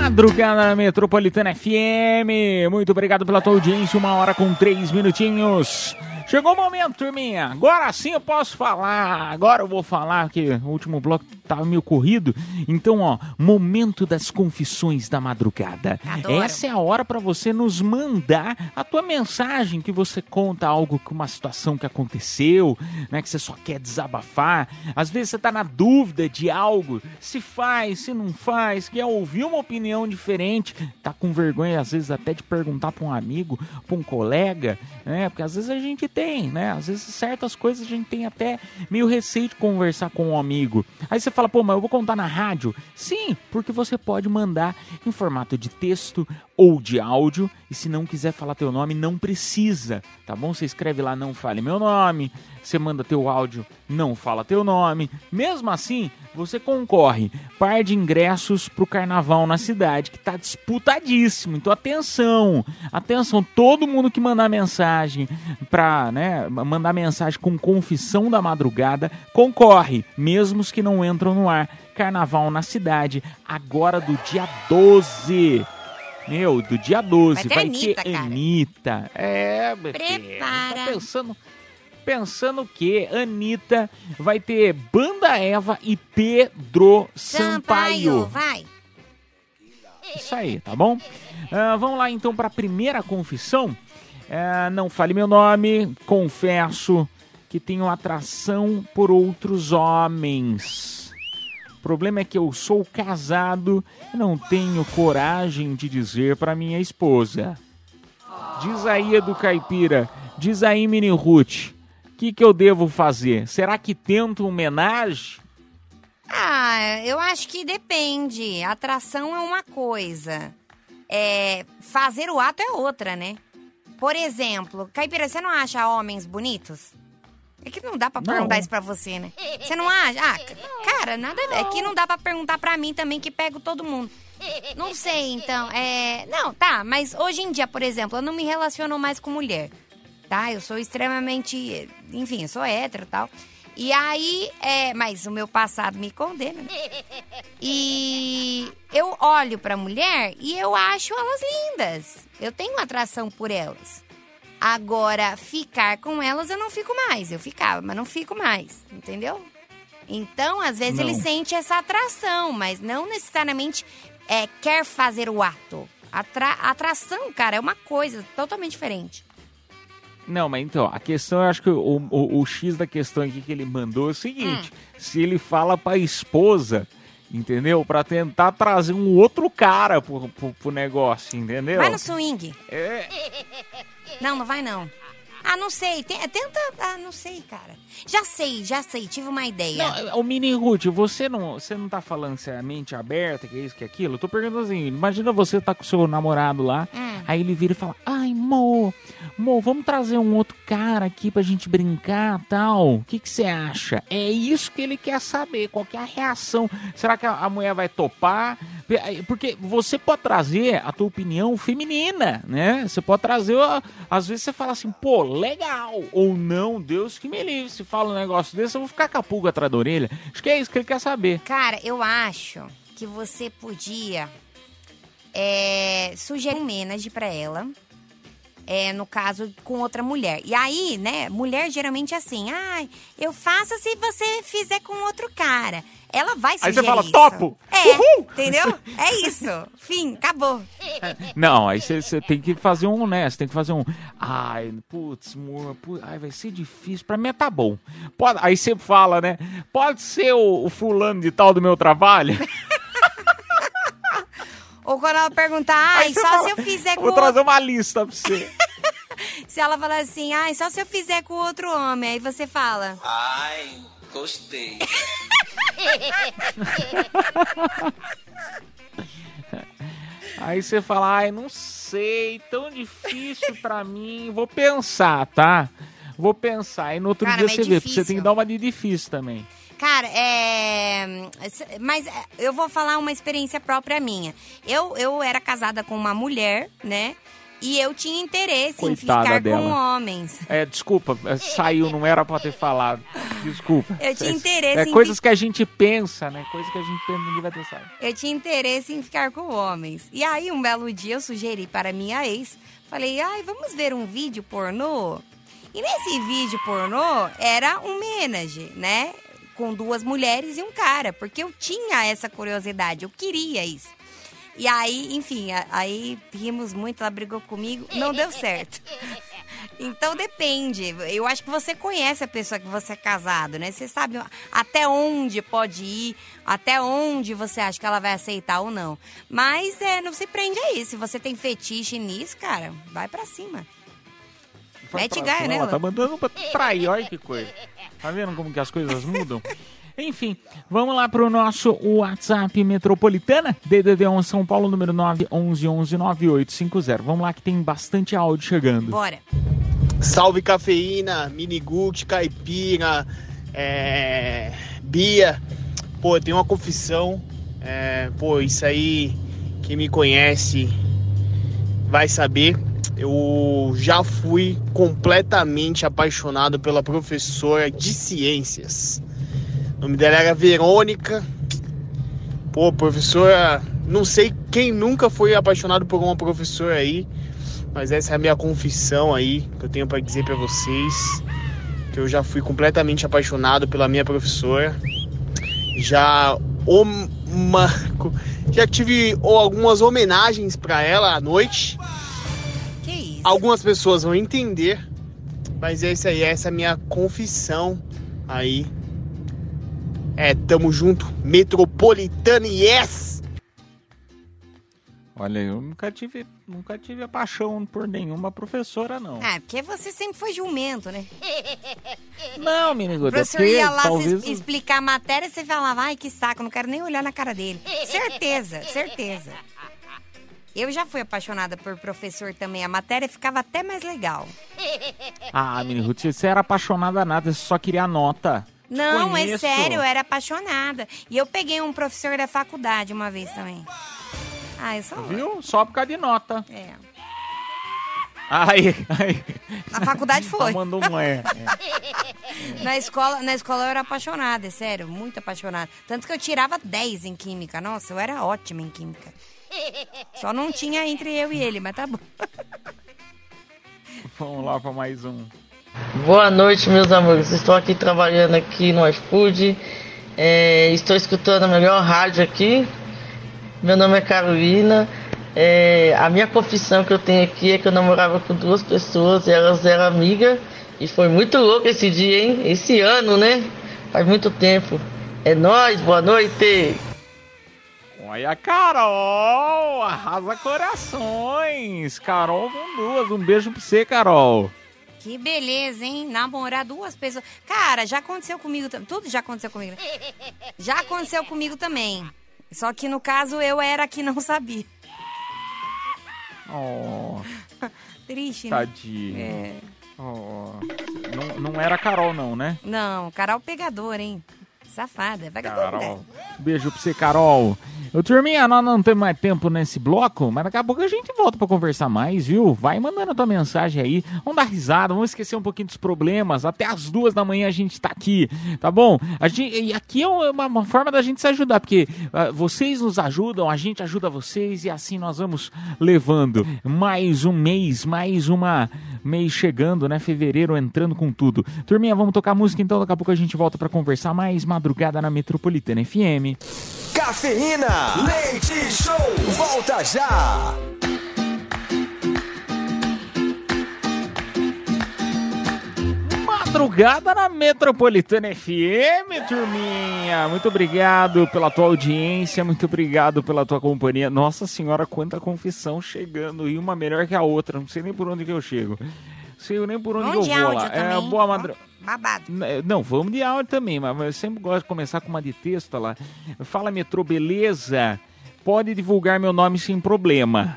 Madrugada na Metropolitana FM. Muito obrigado pela tua audiência. Uma hora com três minutinhos. Chegou o momento, turminha. Agora sim eu posso falar. Agora eu vou falar, que o último bloco tava meio corrido. Então, ó, momento das confissões da madrugada. Adoro. Essa é a hora para você nos mandar a tua mensagem que você conta algo com uma situação que aconteceu, né, que você só quer desabafar. Às vezes você tá na dúvida de algo, se faz, se não faz, quer ouvir uma opinião diferente, tá com vergonha às vezes até de perguntar para um amigo, para um colega, né? Porque às vezes a gente tem, né? Às vezes certas coisas a gente tem até meio receio de conversar com um amigo. Aí você fala, pô, mas eu vou contar na rádio? Sim, porque você pode mandar em formato de texto ou de áudio. E se não quiser falar teu nome, não precisa, tá bom? Você escreve lá, não fale meu nome. Você manda teu áudio, não fala teu nome. Mesmo assim, você concorre par de ingressos pro carnaval na cidade, que tá disputadíssimo. Então atenção, atenção, todo mundo que mandar mensagem pra, né, mandar mensagem com confissão da madrugada, concorre, mesmo os que não entram no ar. Carnaval na cidade, agora do dia 12. Meu, do dia 12 Vai ter vai, Anitta, ter cara. Anitta. É. Prepara. Tá pensando, pensando o quê? Anitta vai ter Banda Eva e Pedro Sampaio. Sampaio, vai. Isso aí, tá bom? Ah, vamos lá então para a primeira confissão. Ah, não fale meu nome, confesso que tenho atração por outros homens. O problema é que eu sou casado e não tenho coragem de dizer para minha esposa. Diz aí, Edu Caipira, diz aí, Mini Ruth, o que, que eu devo fazer? Será que tento homenagem? Ah, eu acho que depende. Atração é uma coisa. É, fazer o ato é outra, né? Por exemplo, Caipira, você não acha homens bonitos? É que não dá pra Não. perguntar isso pra você, né? Você não acha? Ah, cara, nada a ver. É que não dá pra perguntar pra mim também, que pego todo mundo. Não sei, então. É. Não, tá, mas hoje em dia, por exemplo, eu não me relaciono mais com mulher. Tá? Eu sou extremamente. Enfim, eu sou hétero e tal. E aí, é, mas o meu passado me condena. né? E eu olho pra mulher e eu acho elas lindas. Eu tenho atração por elas. Agora, ficar com elas eu não fico mais. Eu ficava, mas não fico mais, entendeu? Então, às vezes Não. ele sente essa atração, mas não necessariamente é, quer fazer o ato. Atra atração, cara, é uma coisa totalmente diferente. Não, mas então, a questão, eu acho que o, o, o X da questão aqui que ele mandou é o seguinte: se ele fala pra esposa, entendeu? Pra tentar trazer um outro cara pro, pro, pro negócio, entendeu? Vai no swing. É. [laughs] Não, não vai não. Ah, não sei. Te- Tenta. Ah, não sei, cara. Já sei, já sei. Tive uma ideia. Não, ô Mini Ruth, você não, você não tá falando se é a mente aberta, que é isso, que é aquilo? Eu tô perguntando assim, imagina você tá com o seu namorado lá, Hum. aí ele vira e fala, ai, mo, mo, vamos trazer um outro cara aqui pra gente brincar tal. O que você acha? É isso que ele quer saber, qual que é a reação. Será que a, mulher vai topar? Porque você pode trazer a tua opinião feminina, né? Você pode trazer, às vezes você fala assim, pô, legal, ou não, Deus que me livre. Se fala um negócio desse, eu vou ficar com a pulga atrás da orelha. Acho que é isso que ele quer saber. Cara, eu acho que você podia é, sugerir um menage pra ela. É, no caso, com outra mulher. E aí, né, mulher geralmente é assim, ai, eu faço se você fizer com outro cara. Ela vai Aí sugerir você fala, isso. topo! É, Uhul! entendeu? É isso. Fim, acabou. Não, aí você você tem que fazer um honesto, tem que fazer um. Ai, putz, amor, pu- ai, vai ser difícil. Pra mim tá bom. Pode, aí você fala, né? Pode ser o, o fulano de tal do meu trabalho? [laughs] Ou quando ela perguntar, ai, você só fala, se eu fizer com Vou trazer uma lista pra você. [laughs] Se ela falar assim, ai, só se eu fizer com outro homem. Aí você fala... Ai, gostei. [laughs] Aí você fala, ai, não sei, tão difícil pra mim. Vou pensar, tá? Vou pensar. Aí no outro Cara, dia mas é você vê, porque você tem que dar uma de difícil também. Cara, é. Mas é, eu vou falar uma experiência própria minha. Eu, eu era casada com uma mulher, né? E eu tinha interesse em Coitada ficar dela. com homens. É, desculpa, é, saiu, não era pra ter falado. Desculpa. Eu tinha É- interesse É em coisas fi- que a gente pensa, né? Coisas que a gente pensa, não devia ter saído. Eu tinha interesse em ficar com homens. E aí, um belo dia, eu sugeri para minha ex. Falei, ai, vamos ver um vídeo pornô? E nesse vídeo pornô, era um menage, né? Com duas mulheres e um cara. Porque eu tinha essa curiosidade, eu queria isso. E aí, enfim, aí rimos muito, ela brigou comigo, não deu certo. [laughs] Então depende. Eu acho que você conhece a pessoa que você é casado, né? Você sabe até onde pode ir, até onde você acha que ela vai aceitar ou não. Mas é, não se prende a isso. Se você tem fetiche nisso, cara, vai pra cima. Mete Pra gaia, cima, né? Tá mandando pra trair, olha que coisa. Tá vendo como que as coisas mudam? Enfim, vamos lá pro nosso WhatsApp Metropolitana, DDD1 São Paulo, número 911-9850. Vamos lá que tem bastante áudio chegando. Bora. Salve cafeína, minigult, caipira, é, Bia. Pô, eu tenho uma confissão. é, pô, isso aí, quem me conhece vai saber. Eu já fui completamente apaixonado pela professora de ciências. O nome dela era Verônica. Pô, professora, não sei quem nunca foi apaixonado por uma professora aí, mas essa é a minha confissão aí que eu tenho pra dizer pra vocês, que eu já fui completamente apaixonado pela minha professora. Já uma, já tive algumas homenagens pra ela à noite. Algumas pessoas vão entender, mas é isso aí, essa é a minha confissão aí. É, tamo junto, Metropolitana Yes! Olha, eu nunca tive, nunca tive a paixão por nenhuma professora, não. Ah, porque você sempre foi jumento, né? [laughs] Não, menino, O professor porque ia lá se talvez... explicar a matéria e você falava, ai, que saco, não quero nem olhar na cara dele. [laughs] Certeza, certeza. Eu já fui apaixonada por professor também. A matéria ficava até mais legal. [laughs] Ah, menino, você era apaixonada nada, você só queria a nota. Não, é sério, eu era apaixonada. E eu peguei um professor da faculdade uma vez também. Ah, eu sou. Viu? Só por causa de nota. É. Aí, aí. Na faculdade [laughs] foi. Mandou um é. [laughs] Na escola, na escola eu era apaixonada, é sério, muito apaixonada. Tanto que eu tirava 10 em química. Nossa, eu era ótima em química. Só não tinha entre eu e ele, mas tá bom. [laughs] Vamos lá para mais um. Boa noite, meus amores. Estou aqui trabalhando aqui no iFood. É, estou escutando a melhor rádio aqui. Meu nome é Carolina. É, a minha confissão que eu tenho aqui é que eu namorava com duas pessoas e elas eram amigas. E foi muito louco esse dia, hein? Esse ano, né? Faz muito tempo. É nóis, boa noite! Olha a Carol! Arrasa corações! Carol com duas. Um beijo pra você, Carol. Que beleza, hein? Namorar duas pessoas. Cara, já aconteceu comigo também. Tudo já aconteceu comigo. né? Já aconteceu comigo também. Só que no caso eu era a que não sabia. Oh, [laughs] Triste, né? tadinho. É. Oh, não, não era Carol, não, né? Não, Carol pegador, hein? Safada, vagabunda. Carol. Beijo pra você, Carol. Ô, turminha, nós não temos mais tempo nesse bloco, mas daqui a pouco a gente volta pra conversar mais, viu? Vai mandando a tua mensagem aí. Vamos dar risada, vamos esquecer um pouquinho dos problemas. Até as duas da manhã a gente tá aqui, tá bom? A gente, e aqui é uma, uma forma da gente se ajudar, porque ah, vocês nos ajudam, a gente ajuda vocês e assim nós vamos levando. Mais um mês, mais uma mês chegando, né? Fevereiro entrando com tudo. Turminha, vamos tocar música então, daqui a pouco a gente volta pra conversar mais madrugada na Metropolitana FM. Cafeína, leite show, volta já. Madrugada na Metropolitana FM, turminha. Muito obrigado pela tua audiência, muito obrigado pela tua companhia. Nossa senhora, quanta confissão chegando e uma melhor que a outra. Não sei nem por onde que eu chego. Sei nem por onde Vamos eu vou lá. É, também. boa madru... Babado. Não, vamos de áudio também, mas eu sempre gosto de começar com uma de texto lá. Fala, metrô, beleza? Pode divulgar meu nome sem problema.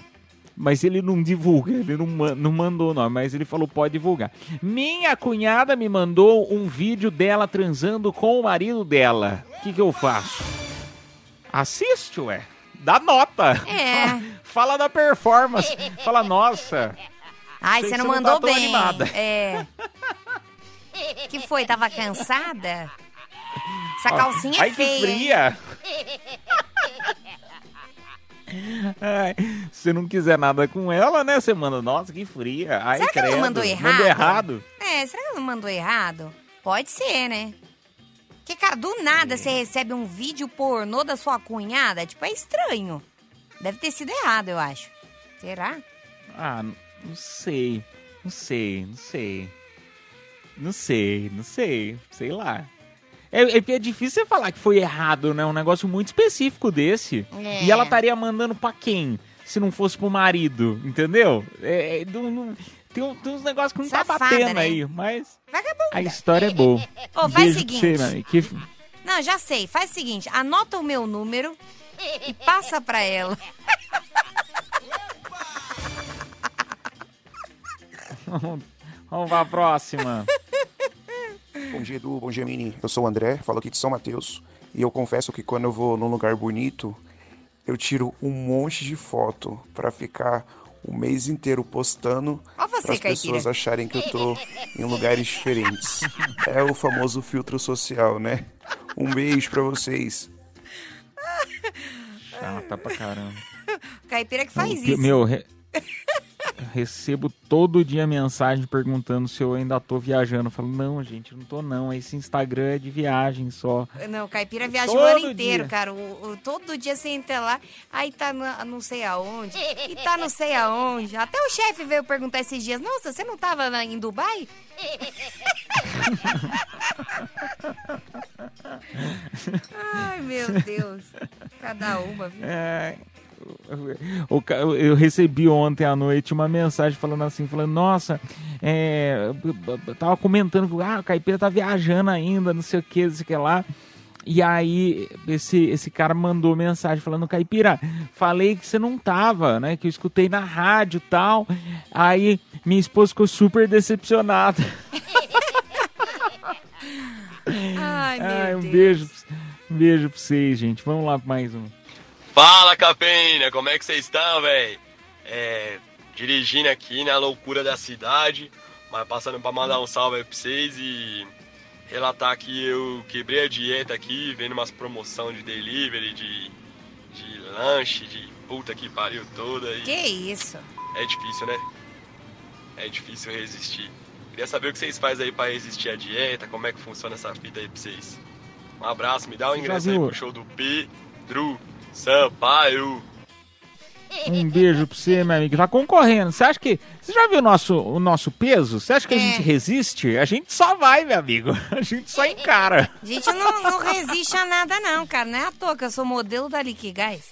Mas ele não divulga, ele não, não mandou o nome, mas ele falou pode divulgar. Minha cunhada me mandou um vídeo dela transando com o marido dela. O que, que eu faço? Assiste, ué. Dá nota. É. [laughs] Fala da performance. Fala, nossa. Ai, você que não não tá mandou tão bem. animada. É. Que foi? Tava cansada? Essa calcinha é ai, que feia. hein? fria. Ai, se não quiser nada com ela, né? Você manda, nossa, que fria. Ai, Será que ela credo. não mandou errado? Mandou errado? É, será que ela não mandou errado? Pode ser, né? Porque, cara, do nada você recebe um vídeo pornô da sua cunhada, tipo, é estranho. Deve ter sido errado, eu acho. Será? Ah, não sei. Não sei, não sei. Não sei, não sei. Sei lá. É, é é difícil você falar que foi errado, né? Um negócio muito específico desse. É. E ela estaria mandando pra quem? Se não fosse pro marido, entendeu? É, é, não- não- tem, tem uns negócios que não tá Safada, batendo né? aí, mas Vagabunda. a história é boa. [laughs] Ô, faz o seguinte. você. Que- Não, já sei. Faz o seguinte, anota o meu número e passa pra ela. [laughs] Vamos pra próxima. [laughs] Bom dia, Edu. Bom dia, Mini. Eu sou o André, falo aqui de São Mateus. E eu confesso que quando eu vou num lugar bonito, eu tiro um monte de foto pra ficar o mês inteiro postando para as caipira. pessoas acharem que eu tô em lugares diferentes. É o famoso filtro social, né? Um beijo pra vocês. Chata pra caramba. Caipira que faz isso. Meu, re- [laughs] recebo todo dia mensagem perguntando se eu ainda tô viajando. Eu falo, não, gente, não tô não. Esse Instagram é de viagem só. Não, caipira viaja o Todo ano inteiro, dia. cara. O, o- todo dia você entra lá, aí tá na- não sei aonde, e tá não sei aonde. Até o chefe veio perguntar esses dias: Nossa, você não tava na- em Dubai? [laughs] Ai, meu Deus. Cada uma, viu? É, o eu recebi ontem à noite uma mensagem falando assim, falando, nossa, é, tava comentando que ah, o Caipira tá viajando ainda, não sei o que, não sei o que lá. E aí, esse, esse cara mandou mensagem falando, Caipira, falei que você não tava, né? Que eu escutei na rádio e tal. Aí minha esposa ficou super decepcionada. [laughs] Ai, Ai, um Deus. beijo, um beijo pra vocês, gente. Vamos lá pra mais um. Fala, Cafeína, como é que vocês estão, velho? É, dirigindo aqui na loucura da cidade, mas passando pra mandar um salve aí pra vocês e relatar que eu quebrei a dieta aqui, vendo umas promoção de delivery, de, de lanche, de puta que pariu toda. E Que isso? É difícil, né? é difícil resistir. Queria saber o que vocês fazem aí pra resistir à dieta, como é que funciona essa fita aí pra vocês. Um abraço, me dá um ingresso aí pro show do Pedro Sampaio. Um beijo pra você, meu amigo. Tá concorrendo. Você acha que. Você já viu o nosso, o nosso peso? Você acha que a É. gente resiste? A gente só vai, meu amigo. [laughs] A gente só encara. A gente não, não resiste a nada, não, cara. Não é à toa que eu sou modelo da Liquigás.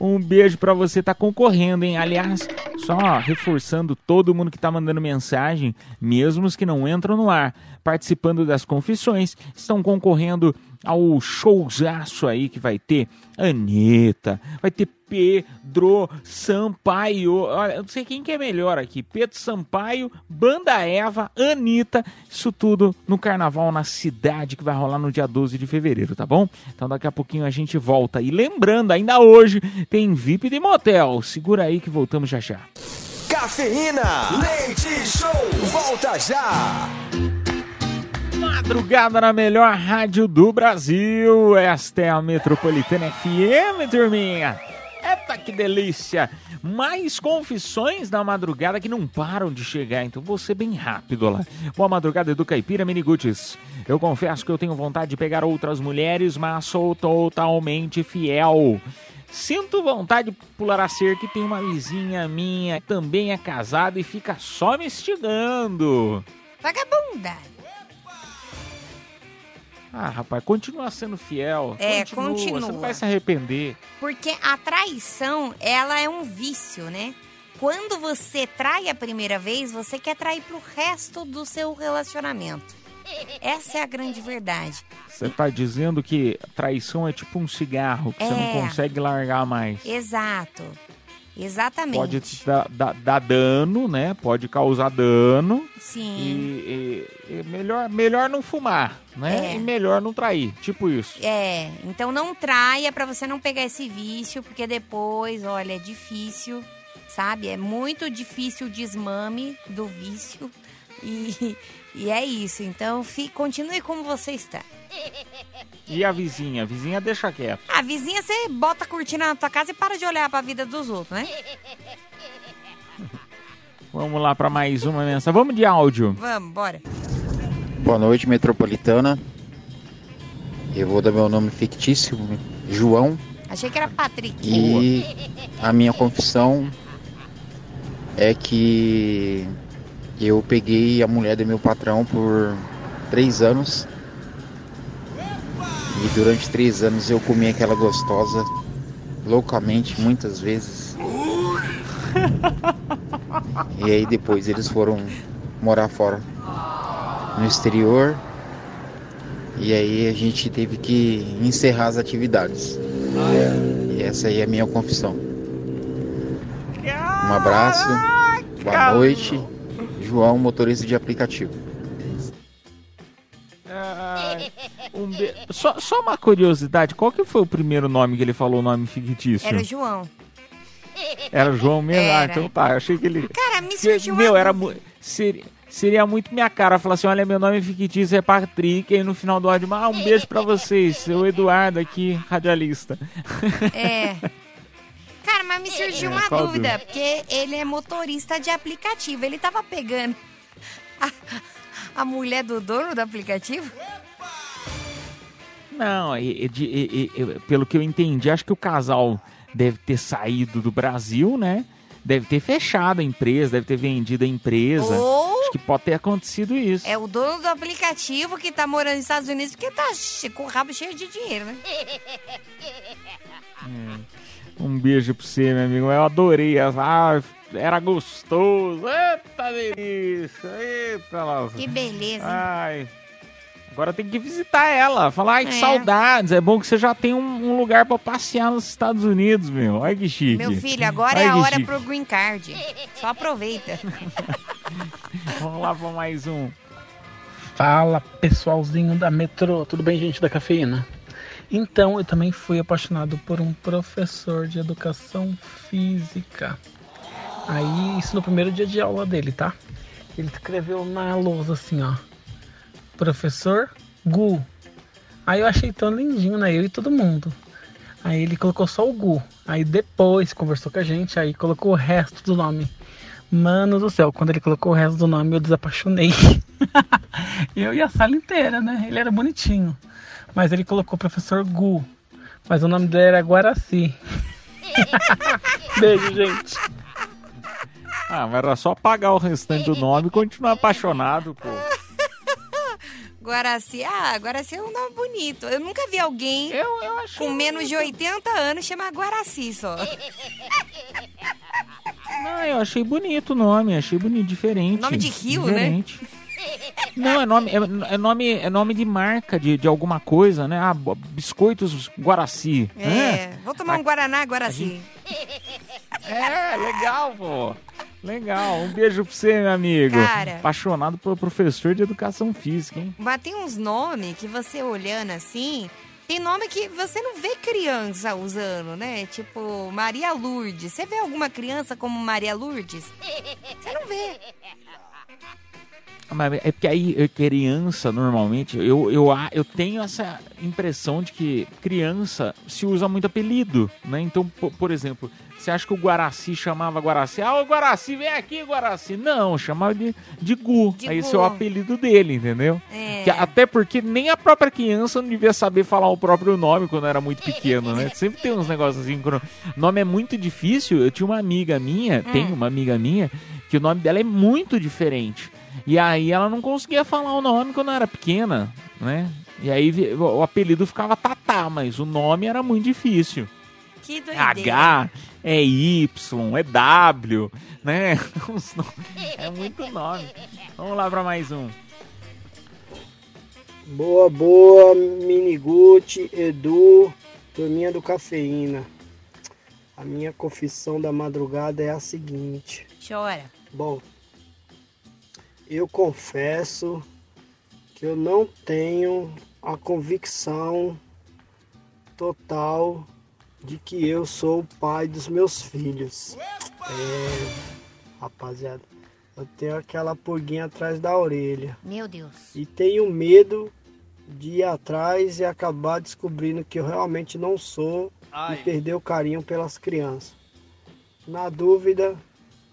Um beijo pra você, tá concorrendo, hein? Aliás, só reforçando todo mundo que tá mandando mensagem, mesmo os que não entram no ar, participando das confissões, estão concorrendo ao showzaço aí que vai ter Anitta, vai ter Pedro Sampaio. Olha, eu não sei quem que é melhor aqui. Pedro Sampaio, Banda Eva, Anitta, isso tudo no carnaval na cidade que vai rolar no dia 12 de fevereiro, tá bom? Então daqui a pouquinho a gente volta. E lembrando, ainda hoje tem VIP de motel. Segura aí que voltamos já já. Cafeína, leite show, volta já. Madrugada na melhor rádio do Brasil. Esta é a Metropolitana FM, turminha. Eita, que delícia! Mais confissões da madrugada que não param de chegar, então vou ser bem rápido lá. Boa madrugada, Edu Caipira Miniguts. Eu confesso que eu tenho vontade de pegar outras mulheres, mas sou totalmente fiel. Sinto vontade de pular a cerca e tem uma vizinha minha, que também é casada e fica só me instigando. Vagabunda. Ah, rapaz, continua sendo fiel. É, Você não continua. vai se arrepender. Porque a traição, ela é um vício, né? Quando você trai a primeira vez, você quer trair pro resto do seu relacionamento. Essa é a grande verdade. Você tá dizendo que traição é tipo um cigarro, que você não É. consegue largar mais. Exato. Exatamente. Pode dar, dar- dar dano, né? Pode causar dano. Sim. E, e- e melhor, melhor não fumar, né? É. E melhor não trair. Tipo isso. É, então não traia pra você não pegar esse vício, porque depois, olha, é difícil, sabe? É muito difícil o desmame do vício. E, [laughs] e é isso. Então, continue como você está. E a vizinha? A vizinha deixa quieto. A vizinha, você bota a cortina na tua casa e para de olhar pra vida dos outros, né? [laughs] Vamos lá pra mais uma mensagem. Vamos de áudio. Vamos, bora. Boa noite, metropolitana. Eu vou dar meu nome fictício, João, Achei que era Patrick. e a minha confissão é que eu peguei a mulher do meu patrão por três anos. E durante três anos eu comi aquela gostosa loucamente, muitas vezes. E aí depois eles foram morar fora no exterior. E aí a gente teve que encerrar as atividades. E essa aí é a minha confissão. Um abraço, boa noite. João, motorista de aplicativo. Só, só uma curiosidade, qual que foi o primeiro nome que ele falou, o nome fictício? Era João. Era o João mesmo? Ah, Era. então tá, eu achei que ele... Cara, me surgiu meu, era seria, seria muito minha cara falar assim, olha, meu nome fictício, é Patrick, e no final do áudio, ah, um beijo pra vocês, seu Eduardo aqui, radialista. É. Cara, mas me surgiu É, uma dúvida, dúvida? porque ele é motorista de aplicativo. Ele tava pegando a, a mulher do dono do aplicativo? Não, e- e e- pelo que eu entendi, acho que o casal deve ter saído do Brasil, né? Deve ter fechado a empresa, deve ter vendido a empresa. Ou- Acho que pode ter acontecido isso. É o dono do aplicativo que tá morando nos Estados Unidos porque tá com o rabo cheio de dinheiro, né? Um beijo pra você, meu amigo. Eu adorei. Ah, era gostoso. Eita delícia. Eita, lá. Que beleza, hein? Ai. Agora tem que visitar ela. Falar, ai, que É. saudades. É bom que você já tem um, um lugar pra passear nos Estados Unidos, meu. Olha que chique. Meu filho, agora é Ai, a que hora chique. pro green card. Só aproveita. [laughs] Vamos lá pra mais um. Fala pessoalzinho da metrô, tudo bem, gente da cafeína? Então, eu também fui apaixonado por um professor de educação física. Aí, isso no primeiro dia de aula dele, tá? Ele escreveu na lousa assim, ó. Professor Gu. Aí eu achei tão lindinho, né? Eu e todo mundo. Aí ele colocou só o Gu. Aí depois conversou com a gente, aí colocou o resto do nome. Mano do céu, quando ele colocou o resto do nome, eu desapaixonei. [laughs] eu e a sala inteira, né? Ele era bonitinho. Mas ele colocou professor Gu. Mas o nome dele era Guaraci. [laughs] Beijo, gente. Ah, mas era só apagar o restante do nome e continuar apaixonado, pô. Guaraci, ah, Guaraci é um nome bonito. Eu nunca vi alguém com menos de 80 anos chamar Guaraci só. [laughs] Ah, eu achei bonito o nome, achei bonito, diferente. Nome de rio, diferente. né? Não, é nome, é, é, nome, é nome de marca de, de alguma coisa, né? Ah, biscoitos Guaraci. É, né? vou tomar um Guaraná Guaraci. É, legal, pô. Legal, um beijo pra você, meu amigo. Cara. Apaixonado por professor de educação física, hein? Mas tem uns nomes que você olhando assim, tem nome que você não vê criança usando, né? Tipo, Maria Lourdes. Você vê alguma criança como Maria Lourdes? Você não vê. Mas é porque aí, eu, criança, normalmente, eu, eu, eu tenho essa impressão de que criança se usa muito apelido, né? Então, por, por exemplo, você acha que o Guaraci chamava Guaraci? Ah, o Guaraci, vem aqui, Guaraci. Não, chamava de, de Gu. De aí esse é o apelido dele, entendeu? É. Que até porque nem a própria criança não devia saber falar o próprio nome quando era muito pequeno, né? [laughs] Sempre tem uns negócios assim, nome é muito difícil. Eu tinha uma amiga minha, Hum. tem uma amiga minha, que o nome dela é muito diferente. E aí ela não conseguia falar o nome quando era pequena, né? E aí o apelido ficava Tatá, mas o nome era muito difícil. Que doideira. H, é Y, é W, né? [laughs] É muito nome. Vamos lá para mais um. Boa, boa, Miniguti, Edu, turminha do Cafeína. A minha confissão da madrugada é a seguinte. Chora. Bom, eu confesso que eu não tenho a convicção total de que eu sou o pai dos meus filhos. É, rapaziada, eu tenho aquela pulguinha atrás da orelha. Meu Deus. E tenho medo de ir atrás e acabar descobrindo que eu realmente não sou e perder o carinho pelas crianças. Na dúvida,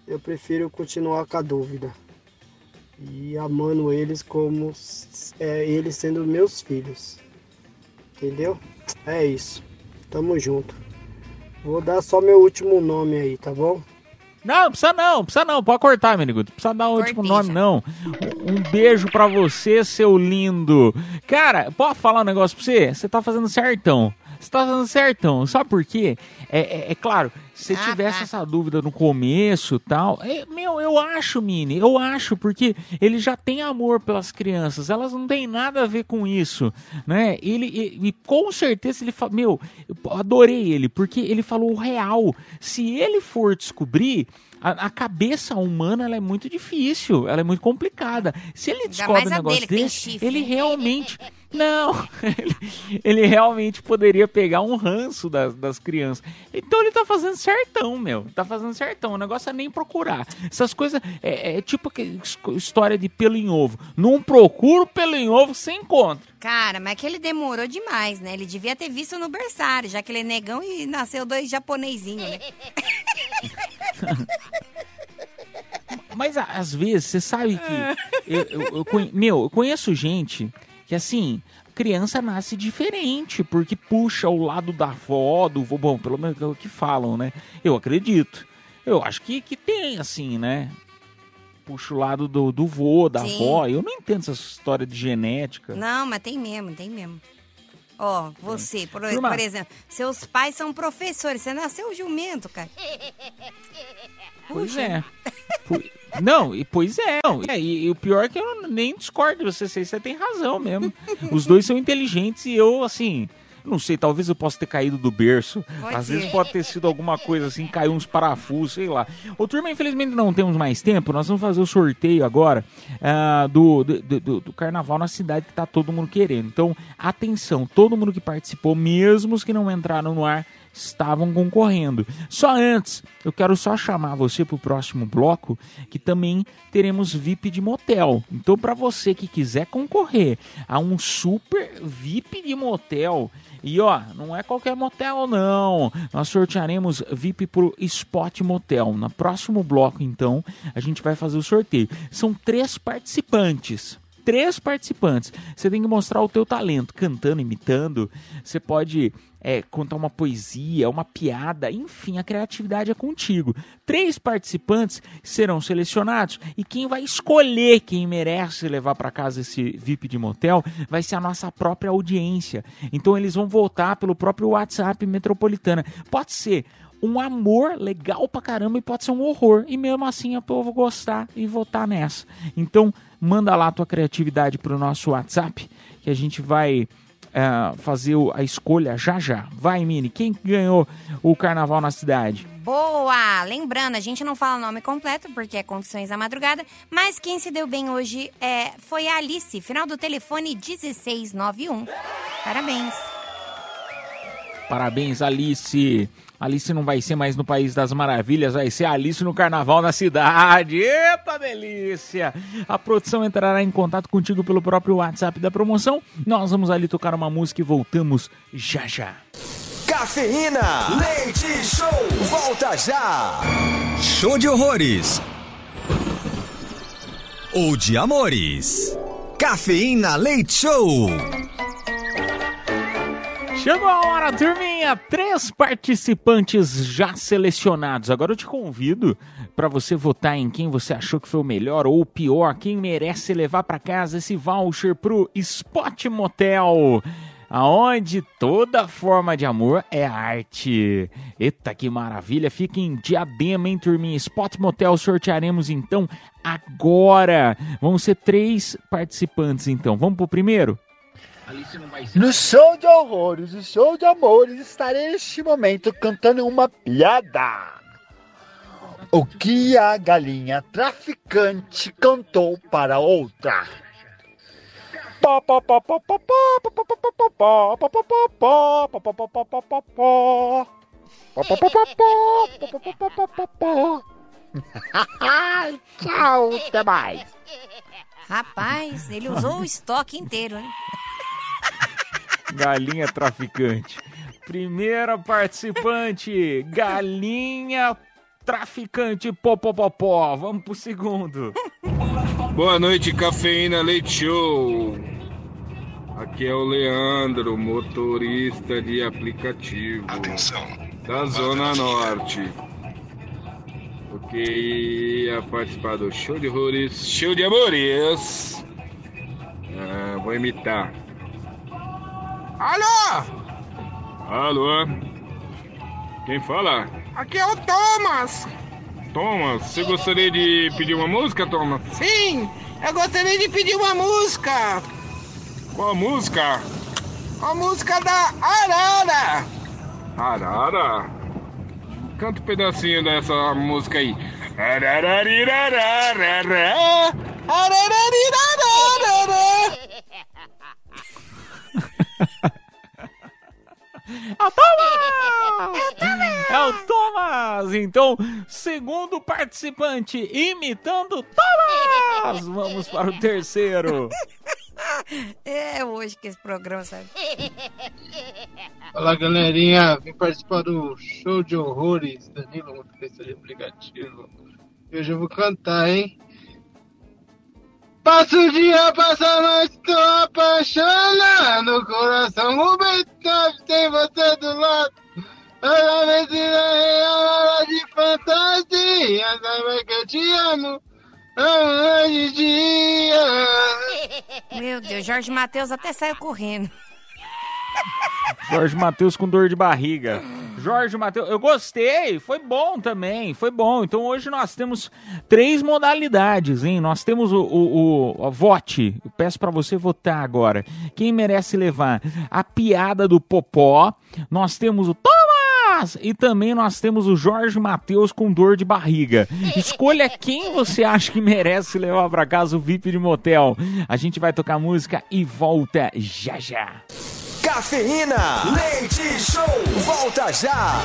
eu prefiro continuar com a dúvida. E amando eles como é, eles sendo meus filhos. Entendeu? É isso. Tamo junto. Vou dar só meu último nome aí, tá bom? Não, não precisa não, precisa não, pode cortar, menino. Não precisa dar o último nome, não. Um beijo pra você, seu lindo. Cara, posso falar um negócio pra você? Você tá fazendo certão. Você tá fazendo certão. Sabe por quê? É, é- é claro, se você tivesse essa dúvida no começo tal. é, meu, eu acho, Mini, eu acho, porque ele já tem amor pelas crianças. Elas não têm nada a ver com isso, né? Ele, e, e com certeza ele fala. Meu, eu adorei ele, porque ele falou o real. Se ele for descobrir. A, a cabeça humana ela é muito difícil, ela é muito complicada. Se ele descobre um negócio dele, desse, ele realmente. [laughs] Não, [laughs] ele, ele realmente poderia pegar um ranço das, das crianças. Então ele tá fazendo certão, meu. Tá fazendo certão. O negócio é nem procurar. Essas coisas é, é tipo que, história de pelo em ovo. Não procura pelo em ovo, você encontra. Cara, mas que ele demorou demais, né? Ele devia ter visto no berçário, já que ele é negão e nasceu dois japonesinhos, né? [laughs] Mas às vezes, você sabe que. Eu, eu- eu conhe- meu, eu conheço gente que assim. Criança nasce diferente, porque puxa o lado da avó, do vô, bom, pelo menos é o que falam, né? Eu acredito. Eu acho que, que tem, assim, né? Puxa o lado do, do vô, da Sim. avó. Eu não entendo essa história de genética. Não, mas tem mesmo, tem mesmo. Ó, você, por, por exemplo, seus pais são professores, você nasceu jumento, cara. Pois Puxa. é. [laughs] Não, e pois é. Não, e, e o pior é que eu nem discordo de você, você tem razão mesmo. Os dois são inteligentes e eu, assim, não sei, talvez eu possa ter caído do berço. Pode Às ser. vezes pode ter sido alguma coisa assim, caiu uns parafusos, sei lá. Ô, turma, infelizmente não temos mais tempo, nós vamos fazer o sorteio agora ah, do, do, do- do carnaval na cidade que tá todo mundo querendo. Então, atenção, todo mundo que participou, mesmo os que não entraram no ar, estavam concorrendo. Só antes, eu quero só chamar você para o próximo bloco, que também teremos VIP de motel. Então, para você que quiser concorrer a um super VIP de motel E ó, não é qualquer motel não. Nós sortearemos VIP pro Spot Motel. No próximo bloco, então, a gente vai fazer o sorteio. São três participantes três participantes. Você tem que mostrar o teu talento, cantando, imitando. Você pode é, contar uma poesia, uma piada, enfim, a criatividade é contigo. Três participantes serão selecionados e quem vai escolher quem merece levar para casa esse VIP de motel vai ser a nossa própria audiência. Então eles vão votar pelo próprio WhatsApp Metropolitana. Pode ser um amor legal pra caramba e pode ser um horror. E mesmo assim o povo gostar e votar nessa. Então, manda lá a tua criatividade pro nosso WhatsApp que a gente vai uh, fazer a escolha já já. Vai, Mini, quem ganhou o carnaval na cidade? Boa! Lembrando, a gente não fala o nome completo porque é Confissões da Madrugada, mas quem se deu bem hoje é, foi a Alice, final do telefone 1691. Parabéns! Parabéns, Alice! Alice não vai ser mais no País das Maravilhas, vai ser Alice no Carnaval na cidade. Eita delícia! A produção entrará em contato contigo pelo próprio WhatsApp da promoção. Nós vamos ali tocar uma música e voltamos já já. Cafeína, leite show, volta já. Show de horrores. Ou de amores. Cafeína Leite Show. Chegou a hora, turminha! Três participantes já selecionados. Agora eu te convido para você votar em quem você achou que foi o melhor ou o pior, quem merece levar para casa esse voucher pro Spot Motel aonde toda forma de amor é arte. Eita, que maravilha! Fica em diadema, hein, turminha? Spot Motel sortearemos então agora. Vão ser três participantes, então. Vamos pro primeiro? No show de horrores, no show de amores, estarei neste momento cantando uma piada. O que a galinha traficante cantou para outra? Tchau, até mais. Rapaz, ele usou o estoque inteiro, hein? Galinha traficante. Primeira participante, galinha traficante popopopó. Vamos pro segundo. Boa noite, Cafeína Leite Show. Aqui é o Leandro, motorista de aplicativo. Atenção. Da Zona Norte. Porque ia participar do show de horrores, show de amores. Ah, vou imitar. Alô? Alô? Quem fala? Aqui é o Thomas. Thomas, você gostaria de pedir uma música, Thomas? Sim, eu gostaria de pedir uma música. Qual música? A música da Arara. Arara? Canta um pedacinho dessa música aí. Arararirararara. Arararirararara. É o Thomas! É o Thomas! Então, segundo participante imitando Thomas! Vamos para o terceiro. É hoje que esse programa sabe. Fala galerinha, vim participar do show de horrores Danilo, motorista de aplicativo. Hoje eu vou cantar, hein? Passa o dia, passa a noite, tô apaixonado. O coração Rubens tem você do lado. Toda vez que real, hora de fantasia. Saiba que eu te amo. Amo de dia. Meu Deus, Jorge Matheus até saiu correndo. Jorge Matheus com dor de barriga. Jorge Matheus, eu gostei, foi bom também, foi bom. Então hoje nós temos três modalidades, hein? Nós temos o, o, o, o vote. Eu peço para você votar agora. Quem merece levar a piada do Popó? Nós temos o Thomas e também nós temos o Jorge Matheus com dor de barriga. Escolha quem você acha que merece levar para casa o VIP de motel. A gente vai tocar música e volta já já. Cafeína, leite show, volta já.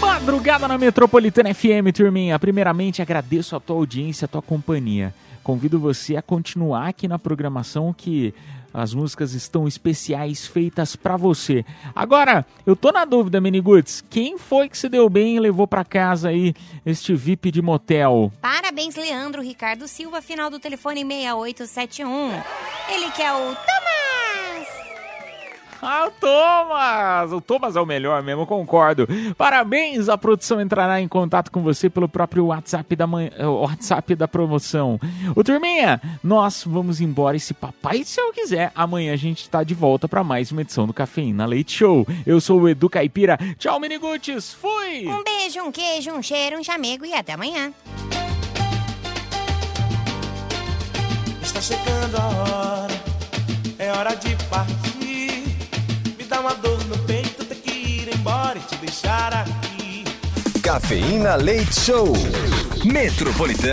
Madrugada na Metropolitana FM, turminha. Primeiramente, agradeço a tua audiência, a tua companhia. Convido você a continuar aqui na programação que As músicas estão especiais feitas para você. Agora, eu tô na dúvida, Miniguts, quem foi que se deu bem e levou para casa aí este VIP de motel? Parabéns, Leandro Ricardo Silva, final do telefone 6871. Ele que é o Thomas. Ah, o Thomas! O Thomas é o melhor mesmo, concordo. Parabéns! A produção entrará em contato com você pelo próprio WhatsApp da, man... Eh, WhatsApp da promoção. O Turminha, nós vamos embora e se papai se eu quiser, amanhã a gente está de volta para mais uma edição do Cafeína Leite Show. Eu sou o Edu Caipira. Tchau, Miniguts! Fui! Um beijo, um queijo, um cheiro, um chamego e até amanhã. Está chegando a hora, é hora de partir. Uma dor no peito, ter que ir embora e te deixar aqui. Cafeína Leite Show. Metropolitana.